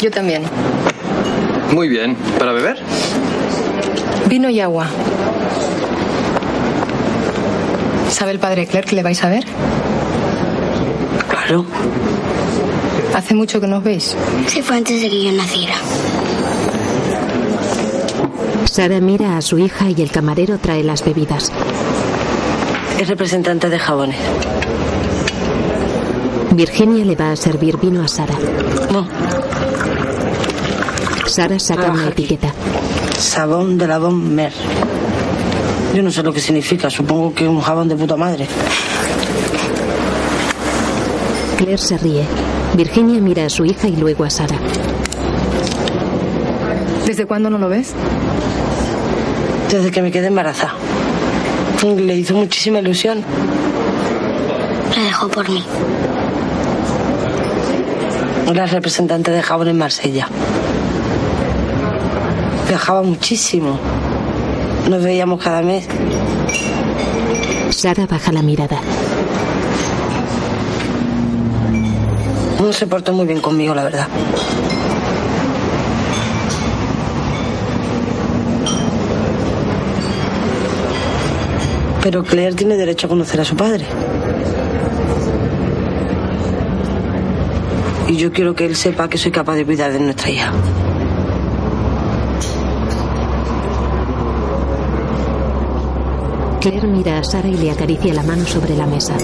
Yo también. Muy bien. ¿Para beber? Vino y agua. ¿Sabe el padre Claire que le vais a ver? Claro. ¿Hace mucho que nos veis? Se fue antes de que yo naciera. Sara mira a su hija y el camarero trae las bebidas. Es representante de jabones. Virginia le va a servir vino a Sara. No. Sara saca una etiqueta. Sabón de la Bon Mer. Yo no sé lo que significa. Supongo que un jabón de puta madre. Claire se ríe. Virginia mira a su hija y luego a Sara. ¿Desde cuándo no lo ves? Desde que me quedé embarazada. Le hizo muchísima ilusión. La dejó por mí. Era representante de jabón en Marsella. Viajaba muchísimo. Nos veíamos cada mes. Sara baja la mirada. No se portó muy bien conmigo, la verdad. Pero Claire tiene derecho a conocer a su padre. Y yo quiero que él sepa que soy capaz de cuidar de nuestra hija. Claire mira a Sara y le acaricia la mano sobre la mesa.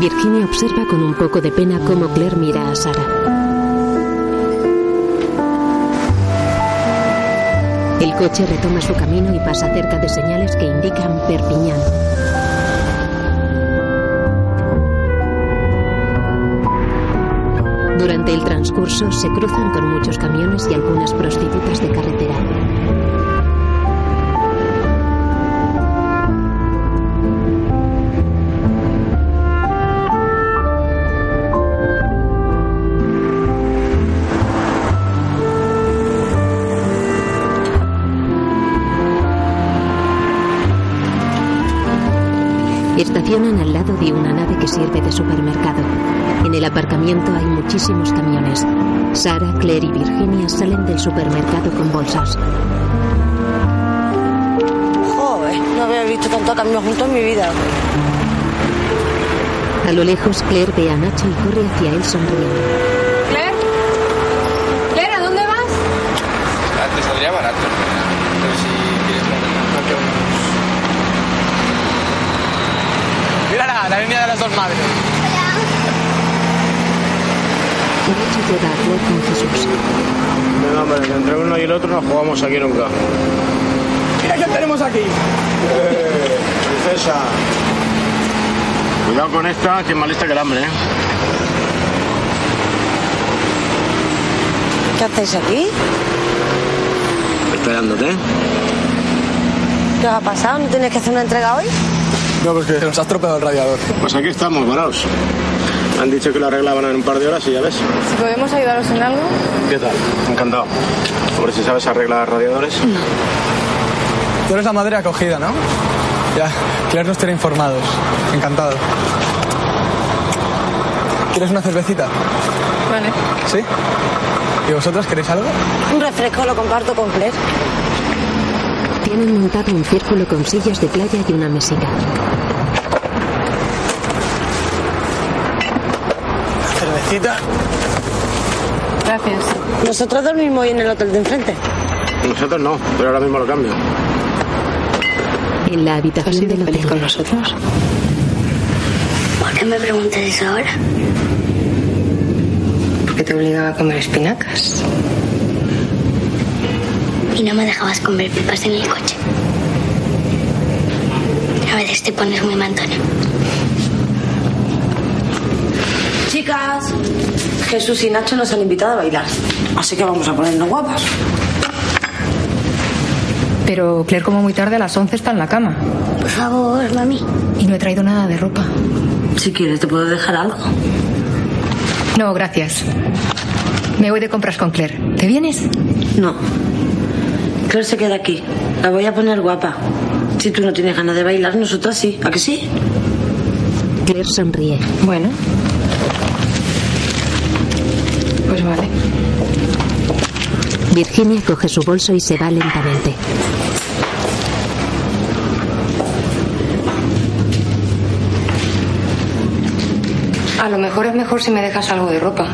Virginia observa con un poco de pena cómo Claire mira a Sara. El coche retoma su camino y pasa cerca de señales que indican Perpiñán. Transcurso se cruzan con muchos camiones y algunas prostitutas de carretera. Estacionan al lado de una nave que sirve de supermercado. En el aparcamiento hay muchísimos camiones. Sara, Claire y Virginia salen del supermercado con bolsas. Joder, no había visto tanto camino juntos en mi vida. A lo lejos, Claire ve a Nacho y corre hacia él sonriendo. ¿Claire? ¿Claire, a dónde vas? Antes saldría barato. Pero si quieres Mírala, la línea de las dos madres. Nacho lleva a Claire con Jesús. Venga, hombre, que entre uno y el otro no jugamos aquí nunca. Mira quién tenemos aquí. Eh, princesa. Cuidado con esta, que es más lista que el hambre, ¿eh? ¿Qué hacéis aquí? Esperándote. ¿Qué ha pasado? ¿No tienes que hacer una entrega hoy? No, porque nos has tropeado el radiador. Pues aquí estamos, varaos. Han dicho que lo arreglaban en un par de horas y ya ves. Si podemos ayudaros en algo. ¿Qué tal? Encantado. Sobre si sabes arreglar radiadores. Tú eres la madre acogida, ¿no? Ya, Claire nos tiene informados. Encantado. ¿Quieres una cervecita? Vale. ¿Sí? ¿Y vosotras queréis algo? Un refresco lo comparto con Claire. Tienen montado un círculo con sillas de playa y una mesita. Gracias. Nosotros dormimos hoy en el hotel de enfrente. Nosotros no, pero ahora mismo lo cambio. En la habitación del hotel. con nosotros? ¿Por qué me preguntas eso ahora? Porque te obligaba a comer espinacas. Y no me dejabas comer pipas en el coche. A veces te pones muy mantona. Chicas, Jesús y Nacho nos han invitado a bailar. Así que vamos a ponernos guapas. Pero Claire, como muy tarde, a las 11 está en la cama. Por favor, mami. Y no he traído nada de ropa. Si quieres, te puedo dejar algo. No, gracias. Me voy de compras con Claire. ¿Te vienes? No. Claire se queda aquí. La voy a poner guapa. Si tú no tienes ganas de bailar, nosotras sí. ¿A que sí? Claire sonríe. Bueno. Virginia coge su bolso y se va lentamente. A lo mejor es mejor si me dejas algo de ropa.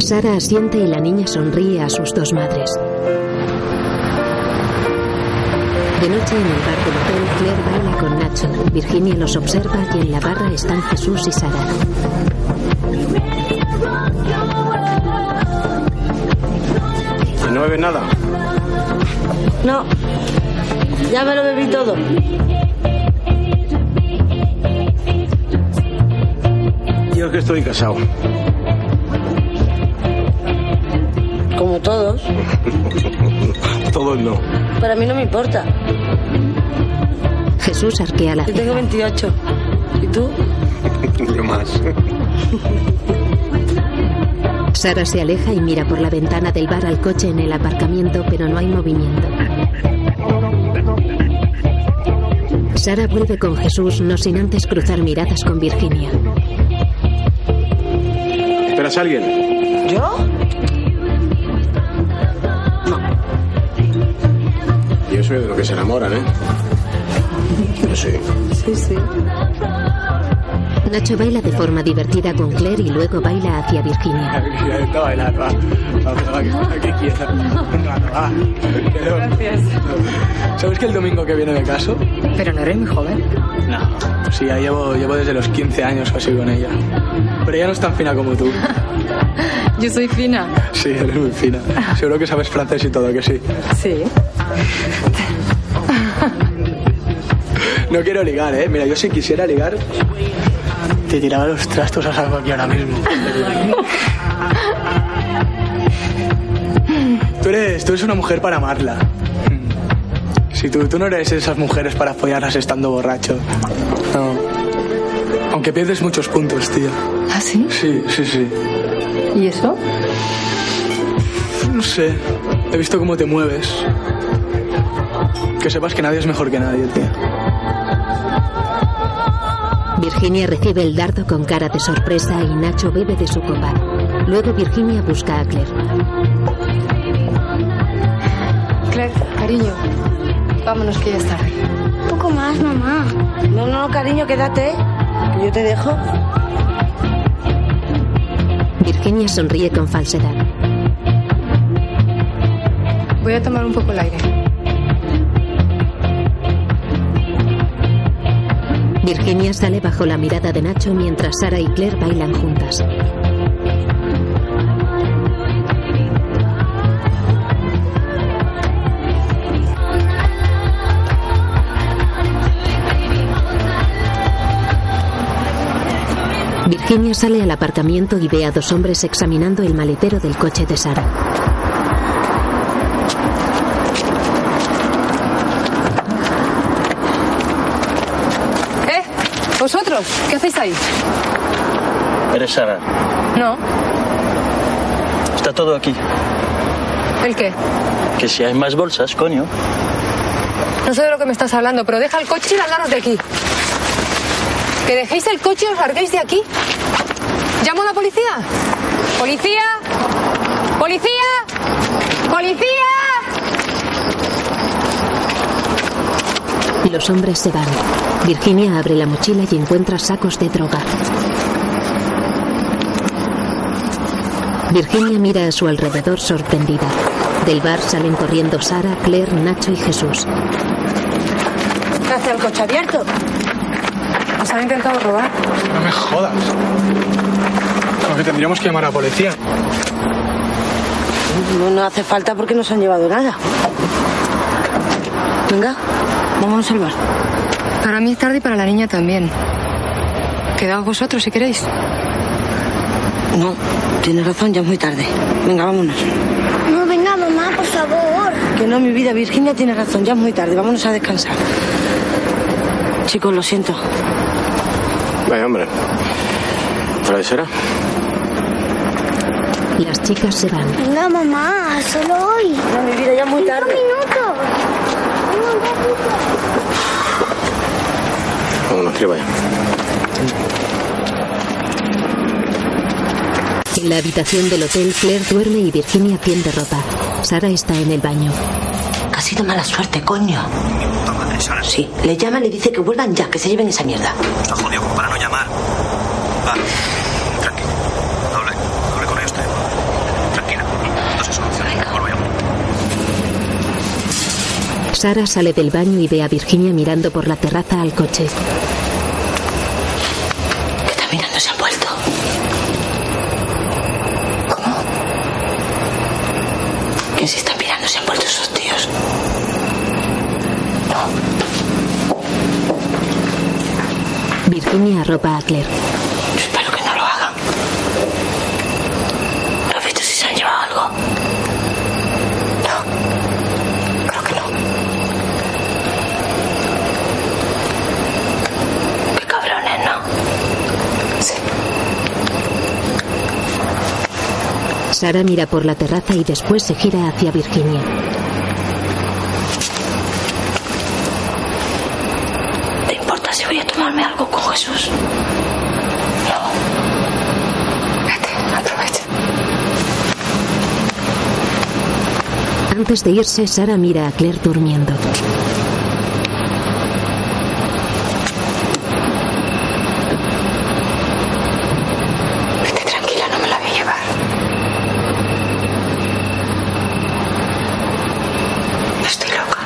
Sara asiente y la niña sonríe a sus dos madres. De noche en el bar del hotel, Claire baila con Nacho. Virginia los observa y en la barra están Jesús y Sara. No bebes nada? No. Ya me lo bebí todo. Yo es que estoy casado. Como todos. Todos no. Para mí no me importa. Jesús arquea la Yo tengo 28. ¿Y tú? Yo más. Sara se aleja y mira por la ventana del bar al coche en el aparcamiento, pero no hay movimiento. Sara vuelve con Jesús, no sin antes cruzar miradas con Virginia. ¿Esperas a alguien? ¿Yo? Yo soy de lo que se enamoran, ¿eh? Yo sí. Sí, sí. Nacho baila de forma divertida con Claire y luego baila hacia Virginia. Gracias. ¿Sabes que el domingo que viene me caso? Pero no eres muy joven. No. Sí, ya llevo, llevo desde los 15 años o así con ella. Pero ella no es tan fina como tú. Yo soy fina. Sí, eres muy fina. Seguro que sabes francés y todo, que sí. Sí. No quiero ligar, ¿eh? Mira, yo si quisiera ligar, te tiraba los trastos a saco aquí ahora mismo. Tú eres, tú eres una mujer para amarla. Si tú, tú no eres esas mujeres para follarlas estando borracho. No. Aunque pierdes muchos puntos, tío. ¿Ah, sí? Sí, sí, sí. ¿Y eso? No sé. He visto cómo te mueves. Que sepas que nadie es mejor que nadie, tío. Virginia recibe el dardo con cara de sorpresa y Nacho bebe de su copa. Luego Virginia busca a Claire. Claire, cariño. Vámonos que ya es tarde. Un poco más, mamá. No, no, cariño, quédate. que Yo te dejo. Virginia sonríe con falsedad. Voy a tomar un poco el aire. Virginia sale bajo la mirada de Nacho mientras Sara y Claire bailan juntas. Virginia sale al aparcamiento y ve a dos hombres examinando el maletero del coche de Sara. ¿Qué hacéis ahí? ¿Eres Sara? No. Está todo aquí. ¿El qué? Que si hay más bolsas, coño. No sé de lo que me estás hablando, pero deja el coche y largaros de aquí. Que dejéis el coche y os larguéis de aquí. ¿Llamo a la policía? ¿Policía? ¿Policía? ¡Policía! Los hombres se van. Virginia abre la mochila y encuentra sacos de droga. Virginia mira a su alrededor sorprendida. Del bar salen corriendo Sara, Claire, Nacho y Jesús. ¿Qué hace el coche abierto? ¿Os han intentado robar? No me jodas. Porque tendríamos que llamar a la policía. No, no hace falta porque no se han llevado nada. Venga, vámonos al bar. Para mí es tarde y para la niña también. Quedaos vosotros si queréis. No, tienes razón, ya es muy tarde. Venga, vámonos. No, venga, mamá, por favor. Que no, mi vida, Virginia tiene razón, ya es muy tarde. Vámonos a descansar. Chicos, lo siento. Vaya, hombre. ¿Para será? Las chicas se van. Venga, mamá, solo hoy. No, mi vida, ya es muy Cinco tarde. minutos. Vámonos, tira vaya. En la habitación del hotel, Claire duerme y Virginia tiende ropa. Sara está en el baño. Ha sido mala suerte, coño. Sí, le llama y le dice que vuelvan ya, que se lleven esa mierda. Está jodido como para no llamar. Va, tranquilo. Hable, hable con ellos. Tranquila. No se soluciona. Vuelvo a llamar. Sara sale del baño y ve a Virginia mirando por la terraza al coche. ¿Qué está mirando? Se han vuelto. ¿Cómo? ¿Qué se están mirando? Se han vuelto esos tíos. Virginia arropa a Claire. Espero que no lo hagan. ¿Has visto si se han llevado algo? No. Creo que no. Qué cabrones, ¿no? Sí. Sara mira por la terraza y después se gira hacia Virginia. ¿Te importa si voy a tomarme algo con Jesús? No. Vete, aprovecha. Antes de irse, Sara mira a Claire durmiendo. Vete tranquila, no me la voy a llevar. Estoy loca.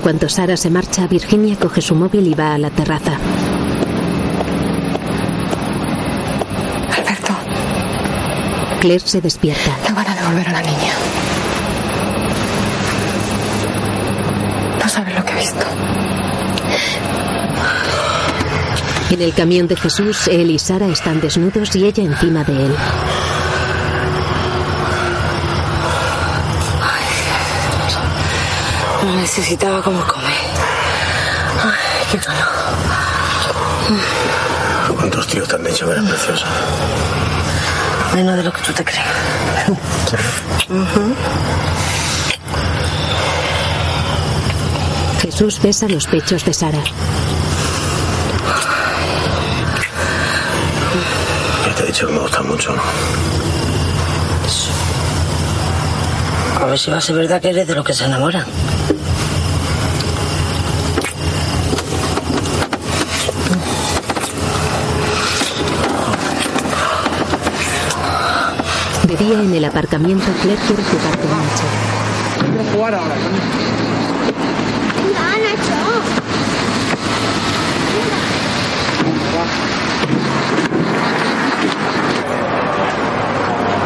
En cuanto Sara se marcha, Virginia coge su móvil y va a la terraza. Alberto, Claire se despierta. no van a devolver a la niña. No sabes lo que he visto. En el camión de Jesús, él y Sara están desnudos y ella encima de él. No necesitaba como comer. Ay, qué calor. ¿Cuántos tíos te han dicho que eres preciosa? Menos de lo que tú te crees. Jesús besa los pechos de Sara. Ya te he dicho que me gusta mucho, ¿no? A ver si va a ser verdad que eres de los que se enamoran. Día en el aparcamiento, Claire quiere jugar con Nacho. Quiero jugar ahora, Nacho.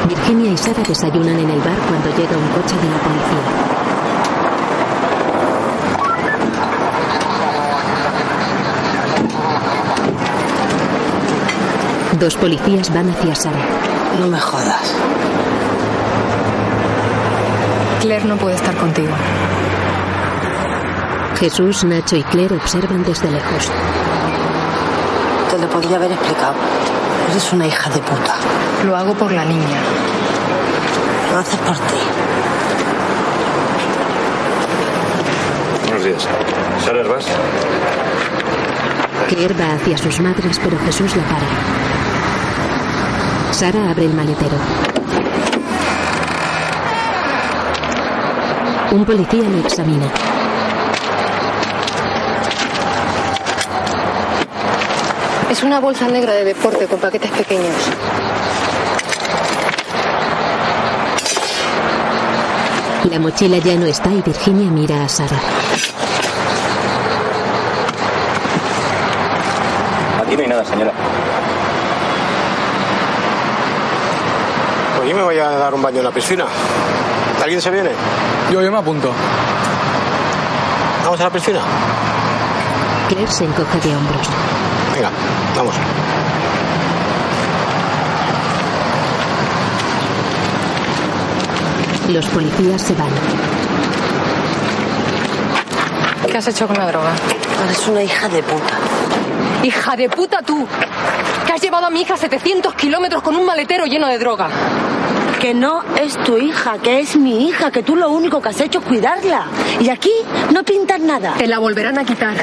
Virginia y Sara desayunan en el bar cuando llega un coche de la policía. Dos policías van hacia Sara. No me jodas. Claire no puede estar contigo. Jesús, Nacho y Claire observan desde lejos. Te lo podría haber explicado. Eres una hija de puta. Lo hago por la niña. Lo haces por ti. Buenos días. ¿Sara Herbás? Claire va hacia sus madres, pero Jesús la para. Sara abre el maletero. Un policía lo examina. Es una bolsa negra de deporte con paquetes pequeños. La mochila ya no está y Virginia mira a Sara. Aquí no hay nada, señora. Yo me voy a dar un baño en la piscina. ¿Alguien se viene? Yo, yo me apunto. ¿Vamos a la piscina? Claire se encoge de hombros. Venga, vamos. Los policías se van. ¿Qué has hecho con la droga? Eres una hija de puta. ¡Hija de puta tú! Que has llevado a mi hija 700 kilómetros con un maletero lleno de droga. Que no es tu hija, que es mi hija, que tú lo único que has hecho es cuidarla. Y aquí no pintas nada. Te la volverán a quitar.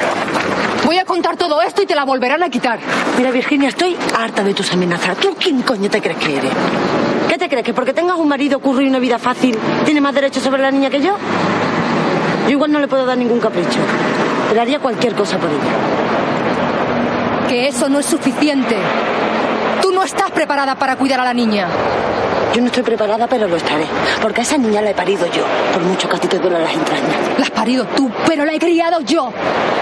Voy a contar todo esto y te la volverán a quitar. Mira, Virginia, estoy harta de tus amenazas. ¿Tú quién coño te crees que eres? ¿Qué te crees? ¿Que porque tengas un marido, curro y una vida fácil, tienes más derecho sobre la niña que yo? Yo igual no le puedo dar ningún capricho. Pero haría cualquier cosa por ella. Que eso no es suficiente. Tú no estás preparada para cuidar a la niña. Yo no estoy preparada, pero lo estaré. Porque a esa niña la he parido yo, por mucho que a ti te duela las entrañas. La has parido tú, pero la he criado yo.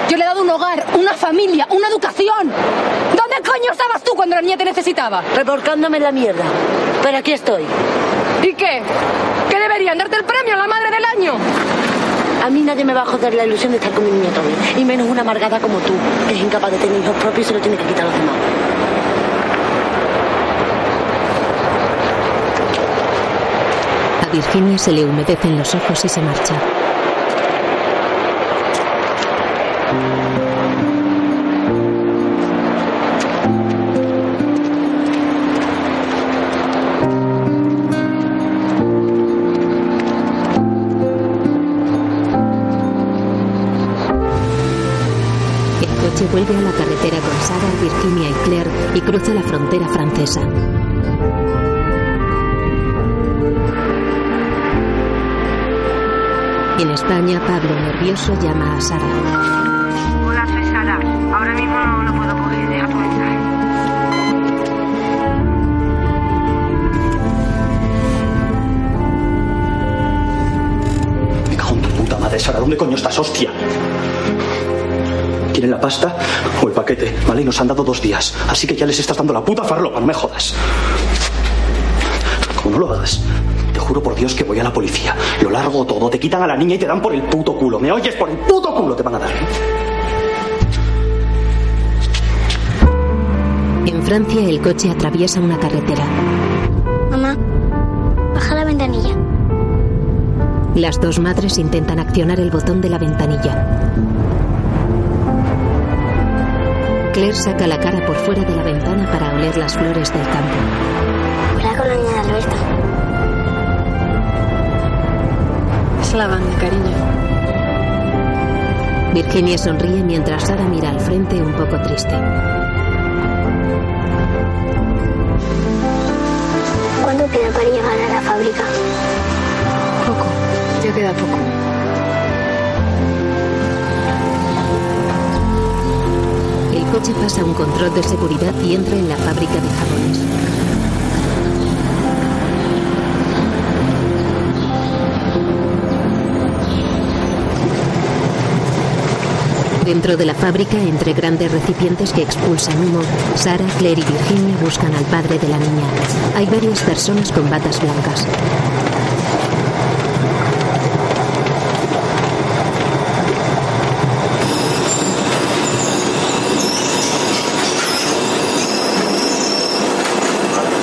Yo le he dado un hogar, una familia, una educación. ¿Dónde coño estabas tú cuando la niña te necesitaba? Reporcándome en la mierda. Pero aquí estoy. ¿Y qué? ¿Qué deberían darte el premio a la madre del año? A mí nadie me va a joder la ilusión de estar con mi niña Toby. Y menos una amargada como tú, que es incapaz de tener hijos propios y se lo tiene que quitar a los demás. Virginia se le humedecen los ojos y se marcha. El coche vuelve a la carretera con Sara, Virginia y Claire y cruza la frontera francesa. En España, Pablo, nervioso, llama a Sara. Hola, soy Sara. Ahora mismo no, no puedo coger. Deja tu mensaje. Me cago en tu puta madre, Sara. ¿Dónde coño estás, hostia? ¿Quieren la pasta o el paquete? Vale, y nos han dado dos días. Así que ya les estás dando la puta farlopa, no me jodas. Como no lo hagas, juro por Dios que voy a la policía. Lo largo todo, te quitan a la niña y te dan por el puto culo. ¿Me oyes? Por el puto culo te van a dar. En Francia, el coche atraviesa una carretera. Mamá, baja la ventanilla. Las dos madres intentan accionar el botón de la ventanilla. Claire saca la cara por fuera de la ventana para oler las flores del campo. Es la banda, cariño. Virginia sonríe mientras Sara mira al frente un poco triste. ¿Cuánto queda para llegar a la fábrica? Poco. Ya queda poco. El coche pasa un control de seguridad y entra en la fábrica de jabones. Dentro de la fábrica, entre grandes recipientes que expulsan humo, Sara, Claire y Virginia buscan al padre de la niña. Hay varias personas con batas blancas.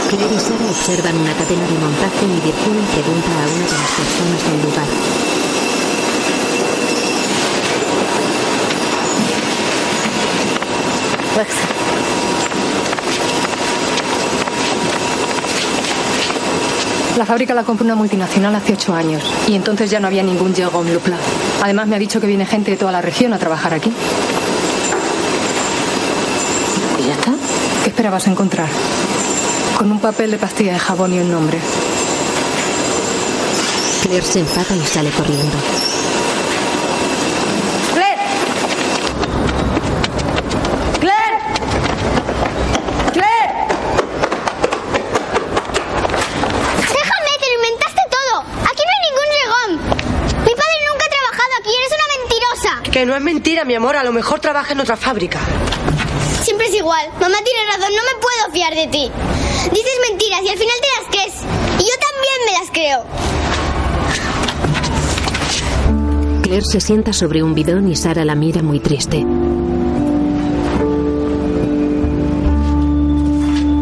Claire y Sara observan una cadena de montaje y Virginia pregunta a una de las personas del lugar. La fábrica la compró una multinacional hace ocho años y entonces ya no había ningún Jérôme Leplat. Además me ha dicho que viene gente de toda la región a trabajar aquí. ¿Y ya está? ¿Qué esperabas encontrar? Con un papel de pastilla de jabón y un nombre. Claire se enfada y sale corriendo. ¡Claire! ¡Claire! ¡Claire! ¡Déjame! ¡Te lo inventaste todo! ¡Aquí no hay ningún regón! Mi padre nunca ha trabajado aquí, eres una mentirosa. Que no es mentira, mi amor. A lo mejor trabaja en otra fábrica. Siempre es igual. Mamá tiene razón, no me puedo fiar de ti. Dices mentiras y al final te las crees. Y yo también me las creo. Claire se sienta sobre un bidón y Sara la mira muy triste.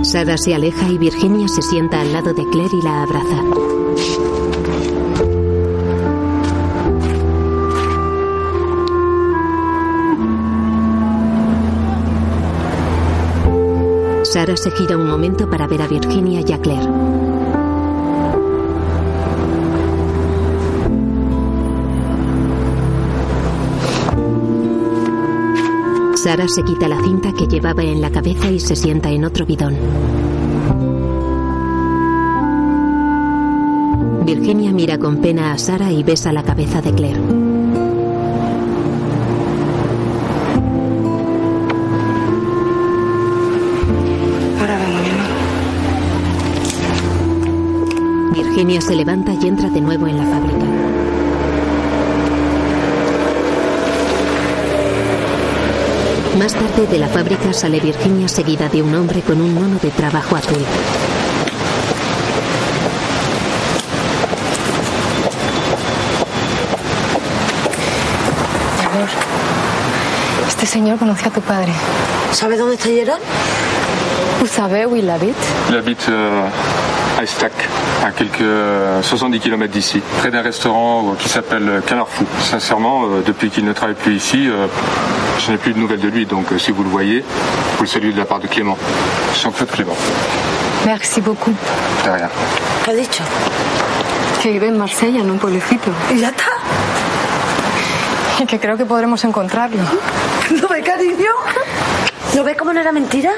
Sara se aleja y Virginia se sienta al lado de Claire y la abraza. Sara se gira un momento para ver a Virginia y a Claire. Sara se quita la cinta que llevaba en la cabeza y se sienta en otro bidón. Virginia mira con pena a Sara y besa la cabeza de Claire. Virginia se levanta y entra de nuevo en la fábrica. Más tarde de la fábrica sale Virginia seguida de un hombre con un mono de trabajo azul. Mi amor, este señor conoció a tu padre. ¿Sabe dónde está Gerard? Savez où il habite Il habite euh, à Estac, à quelques euh, 70 km d'ici, près d'un restaurant euh, qui s'appelle Canard Fou. Sincèrement, euh, depuis qu'il ne travaille plus ici, euh, je n'ai plus de nouvelles de lui. Donc euh, si vous le voyez, vous le saluez de la part de Clément. Jean-Claude Clément. Merci beaucoup. De rien. ¿Qué ha dicho? Que vive en Marsella, en un pueblecito. ¿Y ya está? Y que creo que podremos encontrarlo. ¿No ve, cariño? ¿No ve cómo no era mentira?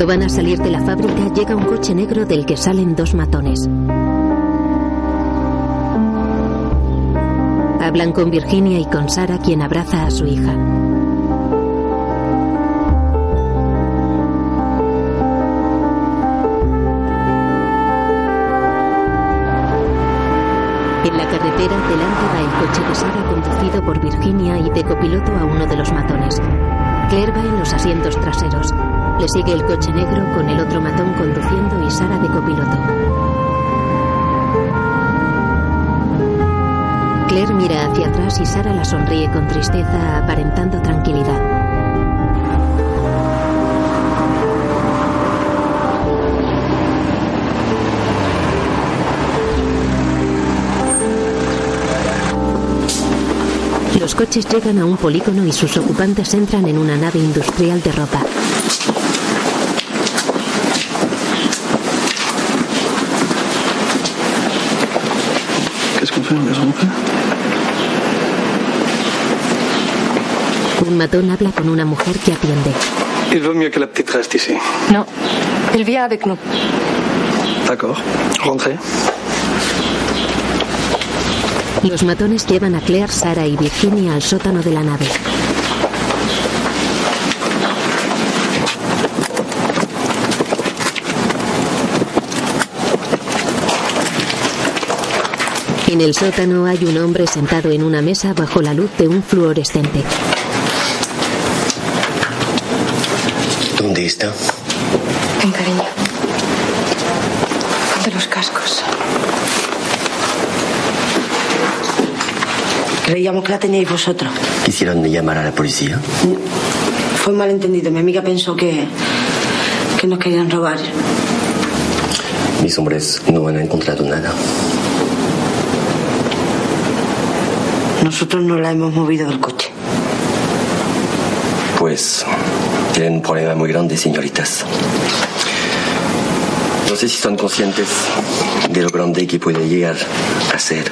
Cuando van a salir de la fábrica llega un coche negro del que salen dos matones. Hablan con Virginia y con Sara quien abraza a su hija. En la carretera delante va el coche de Sara conducido por Virginia y de copiloto a uno de los matones. Claire va en los asientos traseros. Le sigue el coche negro con el otro matón conduciendo y Sara de copiloto. Claire mira hacia atrás y Sara la sonríe con tristeza, aparentando tranquilidad. Los coches llegan a un polígono y sus ocupantes entran en una nave industrial de ropa. Matón habla con una mujer que atiende. Il vaut mieux que la petite reste ici. No, él vient avec nous. D'accord. Rentrez. Los matones llevan a Claire, Sara y Virginia al sótano de la nave. En el sótano hay un hombre sentado en una mesa bajo la luz de un fluorescente. ¿Dónde está? Ven, cariño. Ponte los cascos. Creíamos que la teníais vosotros. ¿Quisieron llamar a la policía? Fue un malentendido. Mi amiga pensó que, que nos querían robar. Mis hombres no han encontrado nada. Nosotros no la hemos movido del coche. Pues un problema muy grande, señoritas. No sé si son conscientes de lo grande que puede llegar a ser.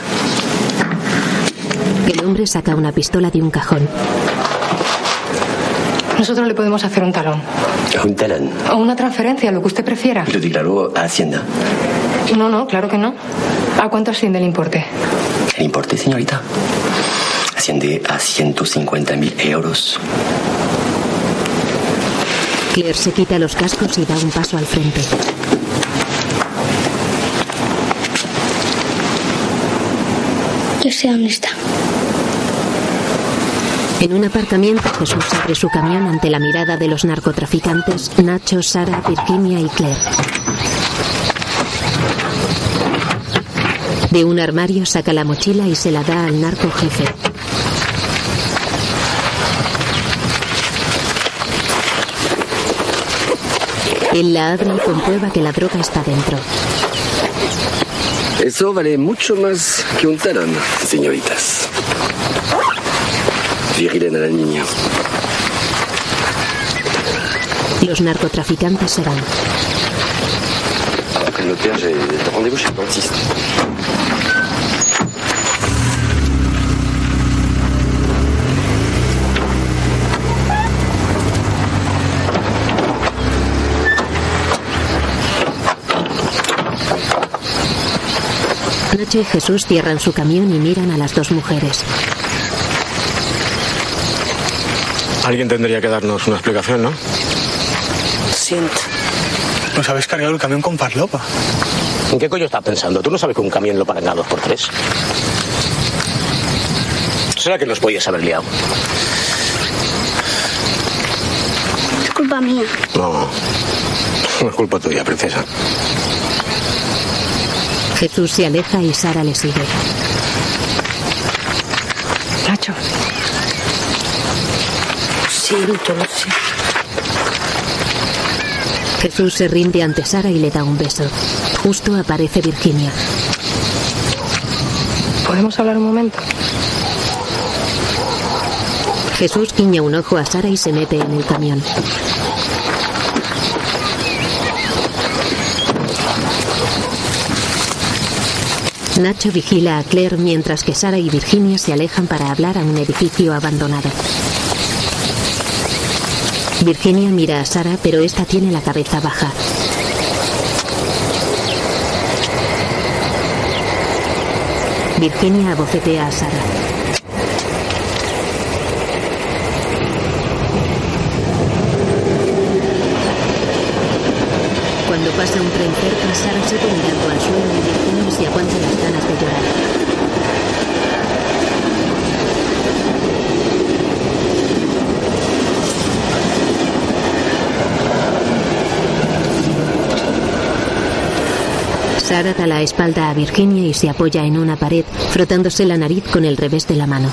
El hombre saca una pistola de un cajón. Nosotros le podemos hacer un talón. Un talón. O una transferencia, lo que usted prefiera. Lo declaró a Hacienda. No, no, claro que no. ¿A cuánto asciende el importe? ¿El importe, señorita? Asciende a 150 mil euros. Claire se quita los cascos y da un paso al frente. Yo sé dónde está. En un aparcamiento, Jesús abre su camión ante la mirada de los narcotraficantes Nacho, Sara, Virginia y Claire. De un armario saca la mochila y se la da al narco jefe. Él la abre y comprueba que la droga está dentro. Eso vale mucho más que un talón, señoritas. Vigilen a la niña. Los narcotraficantes se van. Après le j'ai rendez-vous chez le dentiste. Nacho y Jesús cierran su camión y miran a las dos mujeres. Alguien tendría que darnos una explicación, ¿no? Siento. Nos habéis cargado el camión con farlopa. ¿En qué coño estás pensando? ¿Tú no sabes que un camión lo paran a dos por tres? Será que nos podías haber liado. Es culpa mía. No, no es culpa tuya, princesa. Jesús se aleja y Sara le sigue. Nacho. Siento, lo sé. Jesús se rinde ante Sara y le da un beso. Justo aparece Virginia. ¿Podemos hablar un momento? Jesús guiña un ojo a Sara y se mete en el camión. Nacho vigila a Claire mientras que Sara y Virginia se alejan para hablar a un edificio abandonado. Virginia mira a Sara, pero esta tiene la cabeza baja. Virginia abofetea a Sara. Cuando pasa un tren cerca, Sara se pone mirando al suelo y Virginia se aguanta las ganas de llorar. Sara da la espalda a Virginia y se apoya en una pared, frotándose la nariz con el revés de la mano.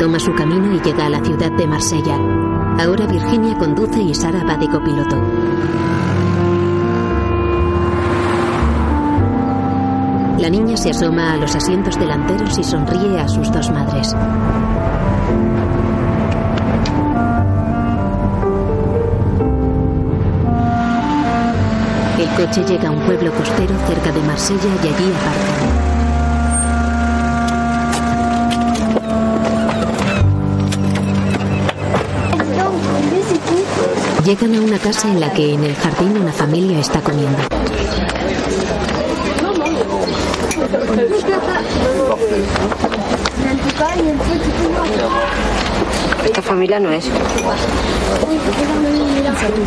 Retoma su camino y llega a la ciudad de Marsella. Ahora Virginia conduce y Sara va de copiloto. La niña se asoma a los asientos delanteros y sonríe a sus dos madres. El coche llega a un pueblo costero cerca de Marsella y allí aparcan. Llegan a una casa en la que en el jardín una familia está comiendo. Esta familia no es.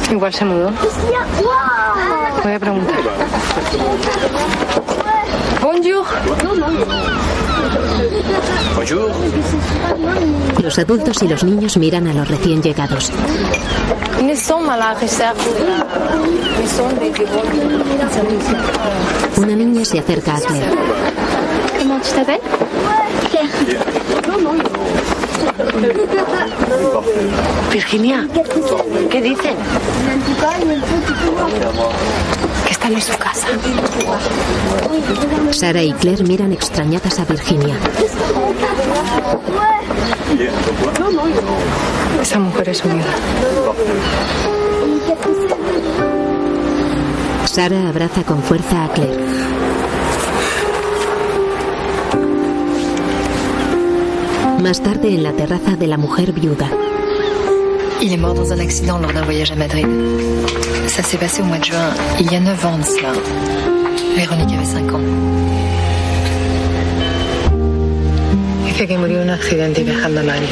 Igual se mudó. Voy a preguntar. Bonjour. Bonjour. Los adultos y los niños miran a los recién llegados. Una niña se acerca a Claire. Virginia, ¿qué dicen? Están en su casa. Sara y Claire miran extrañadas a Virginia. Esa mujer es unida. Sara abraza con fuerza a Claire. Más tarde en la terraza de la mujer viuda. Il est mort dans un accident lors d'un voyage à Madrid. Ça s'est passé au mois de juin, il y a 9 ans de cela. Véronique avait 5 ans. Dice que murió en un accidente viajando a Madrid.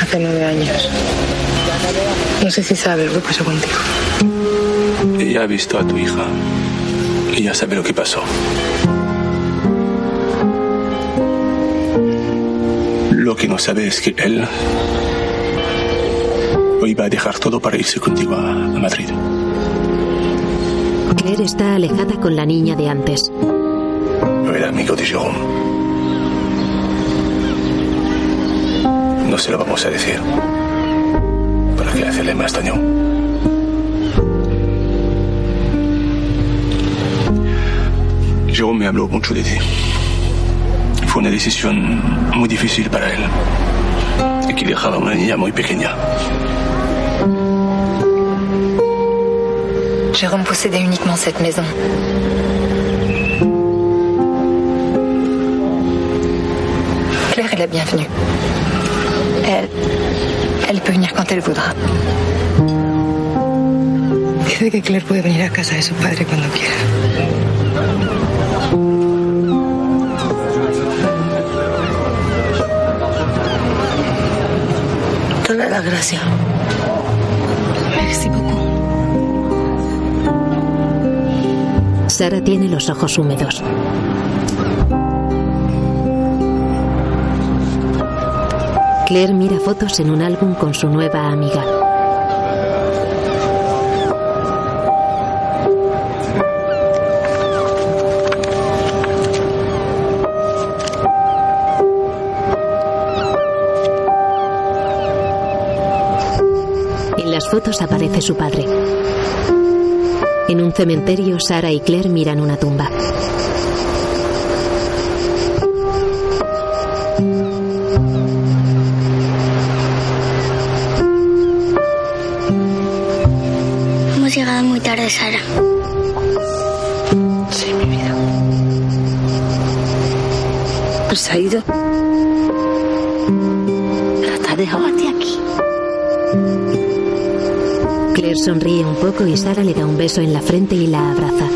Hace nueve años. No sé si sabes lo que pasó contigo. Ella ha visto a tu hija. Ella sabe lo que pasó. Lo que no sabe es que él iba a dejar todo para irse contigo a, a Madrid. Claire está alejada con la niña de antes. Yo era amigo de Jérôme. No se lo vamos a decir. ¿Para qué hacerle más daño? Jérôme me habló mucho de ti. Fue una decisión muy difícil para él. Y que dejaba a una niña muy pequeña. Jérôme possédait uniquement cette maison. Claire est la bienvenue. Elle, elle peut venir quand elle voudra. Dice que Claire puede venir a casa de su padre cuando quiera. Dale gracias. Merci beaucoup. Sara tiene los ojos húmedos. Claire mira fotos en un álbum con su nueva amiga. En las fotos aparece su padre. En un cementerio, Sara y Claire miran una tumba. Hemos llegado muy tarde, Sara. Sí, mi vida. ¿Se ha ido? Pero te ha dejado aquí. Claire sonríe poco y Sara le da un beso en la frente y la abraza.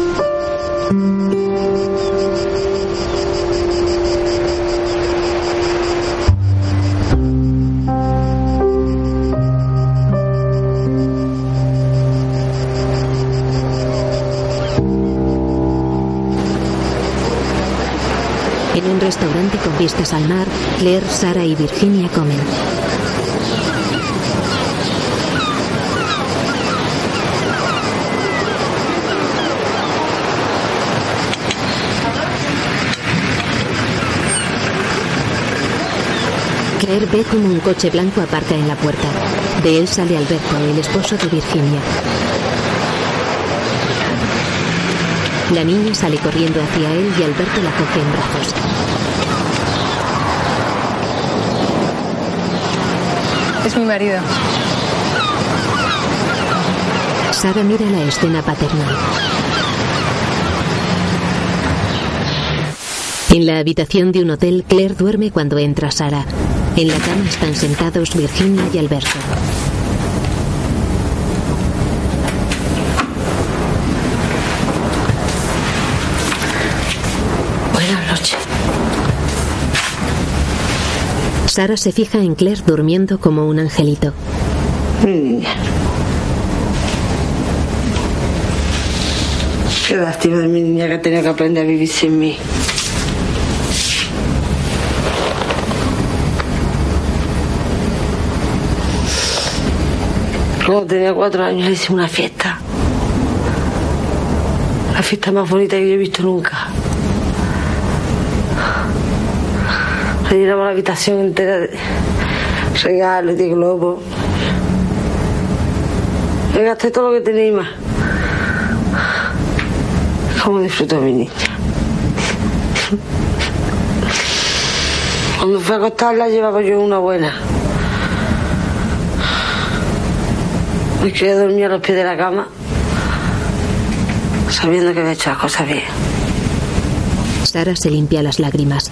En un restaurante con vistas al mar, Claire, Sara y Virginia comen. Claire ve como un coche blanco aparca en la puerta. De él sale Alberto, el esposo de Virginia. La niña sale corriendo hacia él y Alberto la coge en brazos. Es mi marido. Sara mira la escena paternal. En la habitación de un hotel, Claire duerme cuando entra Sara. En la cama están sentados Virginia y Alberto. Buenas noches. Sara se fija en Claire durmiendo como un angelito. Mi niña. Qué lástima de mi niña que tenía que aprender a vivir sin mí. Cuando tenía cuatro años le hice una fiesta. La fiesta más bonita que yo he visto nunca. Le llenamos la habitación entera de regalos, de globos. Me gasté todo lo que tenía y más. ¿Cómo disfruto mi niña? Cuando fui a acostarla llevaba yo una buena. Me quedé dormir a los pies de la cama, sabiendo que había hecho las cosas bien. Sara se limpia las lágrimas.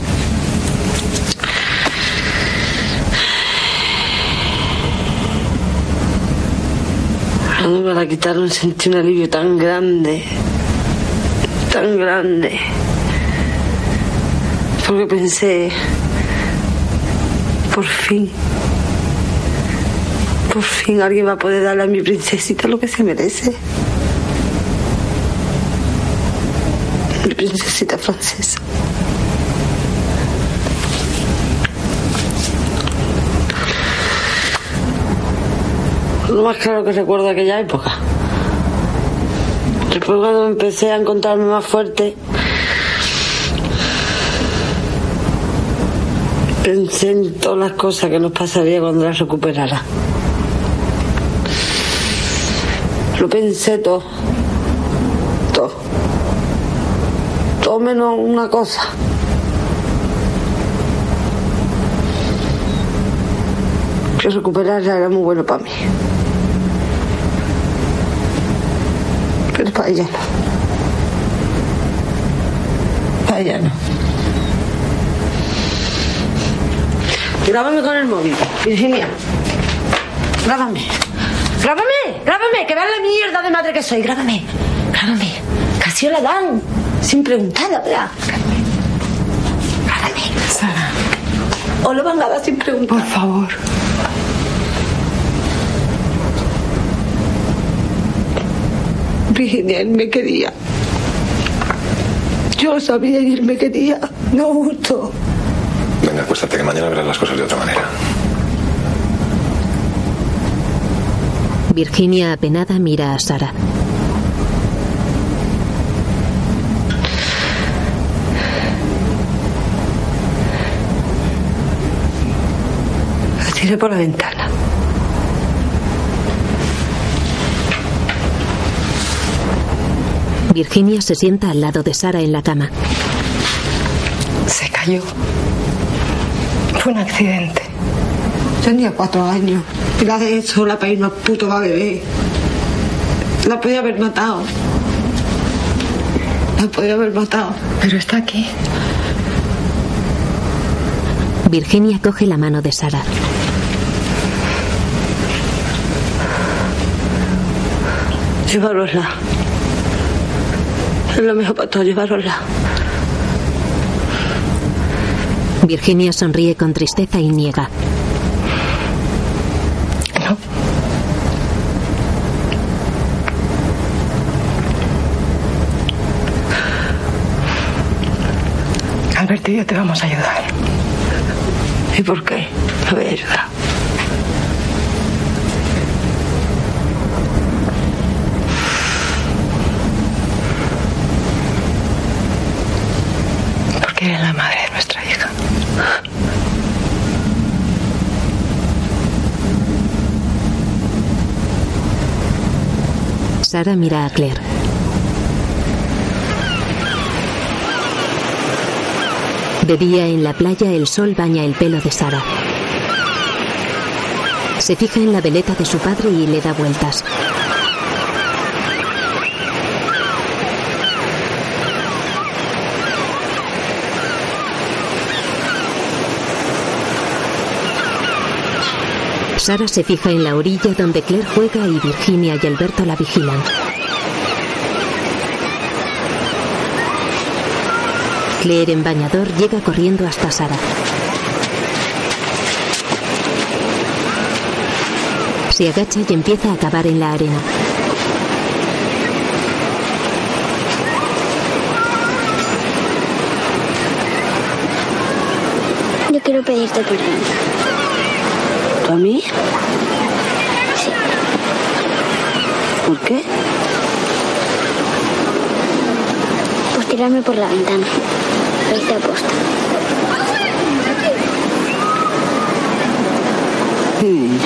Cuando me la quitaron sentí un alivio tan grande, tan grande. Porque pensé, por fin, por fin alguien va a poder darle a mi princesita lo que se merece. Mi princesita francesa. Lo más claro que recuerdo aquella época. Después cuando empecé a encontrarme más fuerte, pensé en todas las cosas que nos pasaría cuando las recuperara. Lo pensé todo. Todo. Todo menos una cosa. Que recuperarla era muy bueno para mí. Pero para ella no. Para ella no. Grábame con el móvil, Virginia. Grábame. Grábame, grábame, que vean la mierda de madre que soy. Grábame, grábame. Casi la dan, sin preguntar, la verdad. Grábame. Sara. O lo van a dar sin preguntar. Por favor. Virginia, él me quería. Yo sabía y él me quería. No mucho. Venga, acuéstate que mañana verás las cosas de otra manera. Virginia apenada mira a Sara. La tiré por la ventana. Virginia se sienta al lado de Sara en la cama. Se cayó. Fue un accidente. Tenía cuatro años. Y la de sola para irnos puto va a beber. La podía haber matado. La podía haber matado. Pero está aquí. Virginia coge la mano de Sara. Llévarosla. Es lo mejor para todos, llevarosla. Virginia sonríe con tristeza y niega. Alberto y yo te vamos a ayudar. ¿Y por qué? Me voy a ayudar. Porque eres la madre de nuestra hija. Sara mira a Claire. De día en la playa el sol baña el pelo de Sara. Se fija en la veleta de su padre y le da vueltas. Sara se fija en la orilla donde Claire juega y Virginia y Alberto la vigilan. Claire en bañador llega corriendo hasta Sara. Se agacha y empieza a cavar en la arena. Yo quiero pedirte perdón. ¿Tú a mí? Sí. ¿Por qué? Pues tirarme por la ventana. Hmm.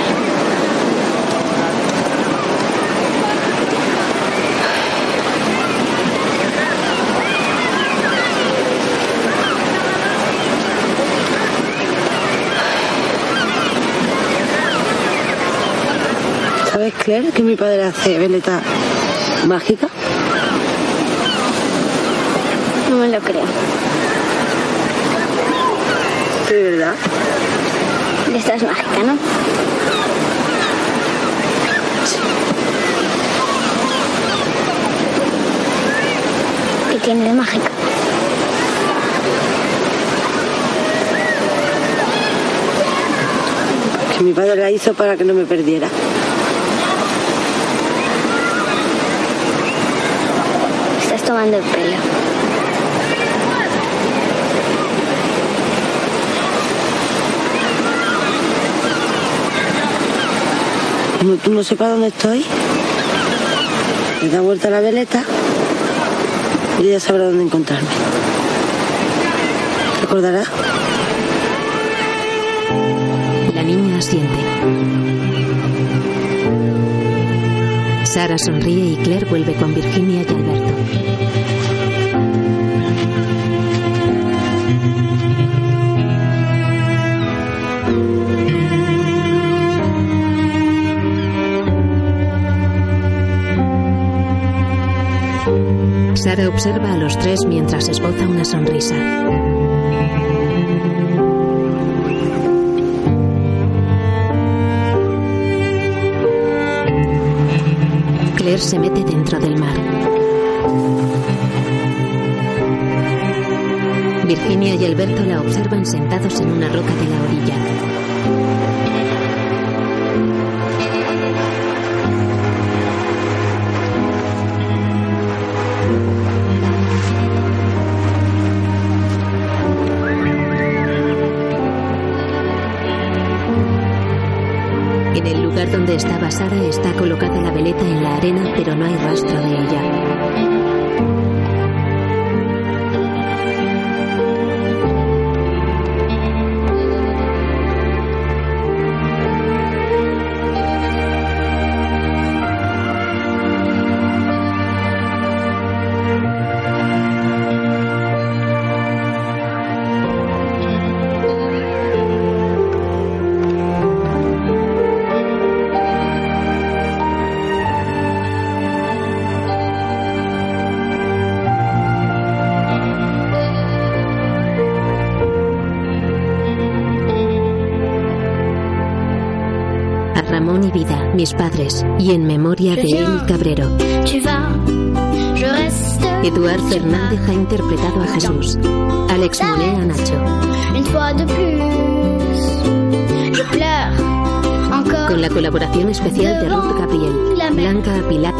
¿Sabes, Claire, que mi padre hace veleta mágica? No me lo creo. ¿De verdad? De estas mágica, ¿no? ¿Qué tiene de mágica? Que mi padre la hizo para que no me perdiera. Estás tomando el pelo. Tú no sepas dónde estoy, le da vuelta la veleta y ella sabrá dónde encontrarme. ¿Recordará? La niña asiente. Sara sonríe y Claire vuelve con Virginia y Alberto. Sara observa a los tres mientras esboza una sonrisa. Claire se mete dentro del mar. Virginia y Alberto la observan sentados en una roca de la orilla. Cabrero. Eduard Fernández ha interpretado a Jesús. Alex Monet a Nacho. Con la colaboración especial de Ruth Gabriel, Blanca Pilar.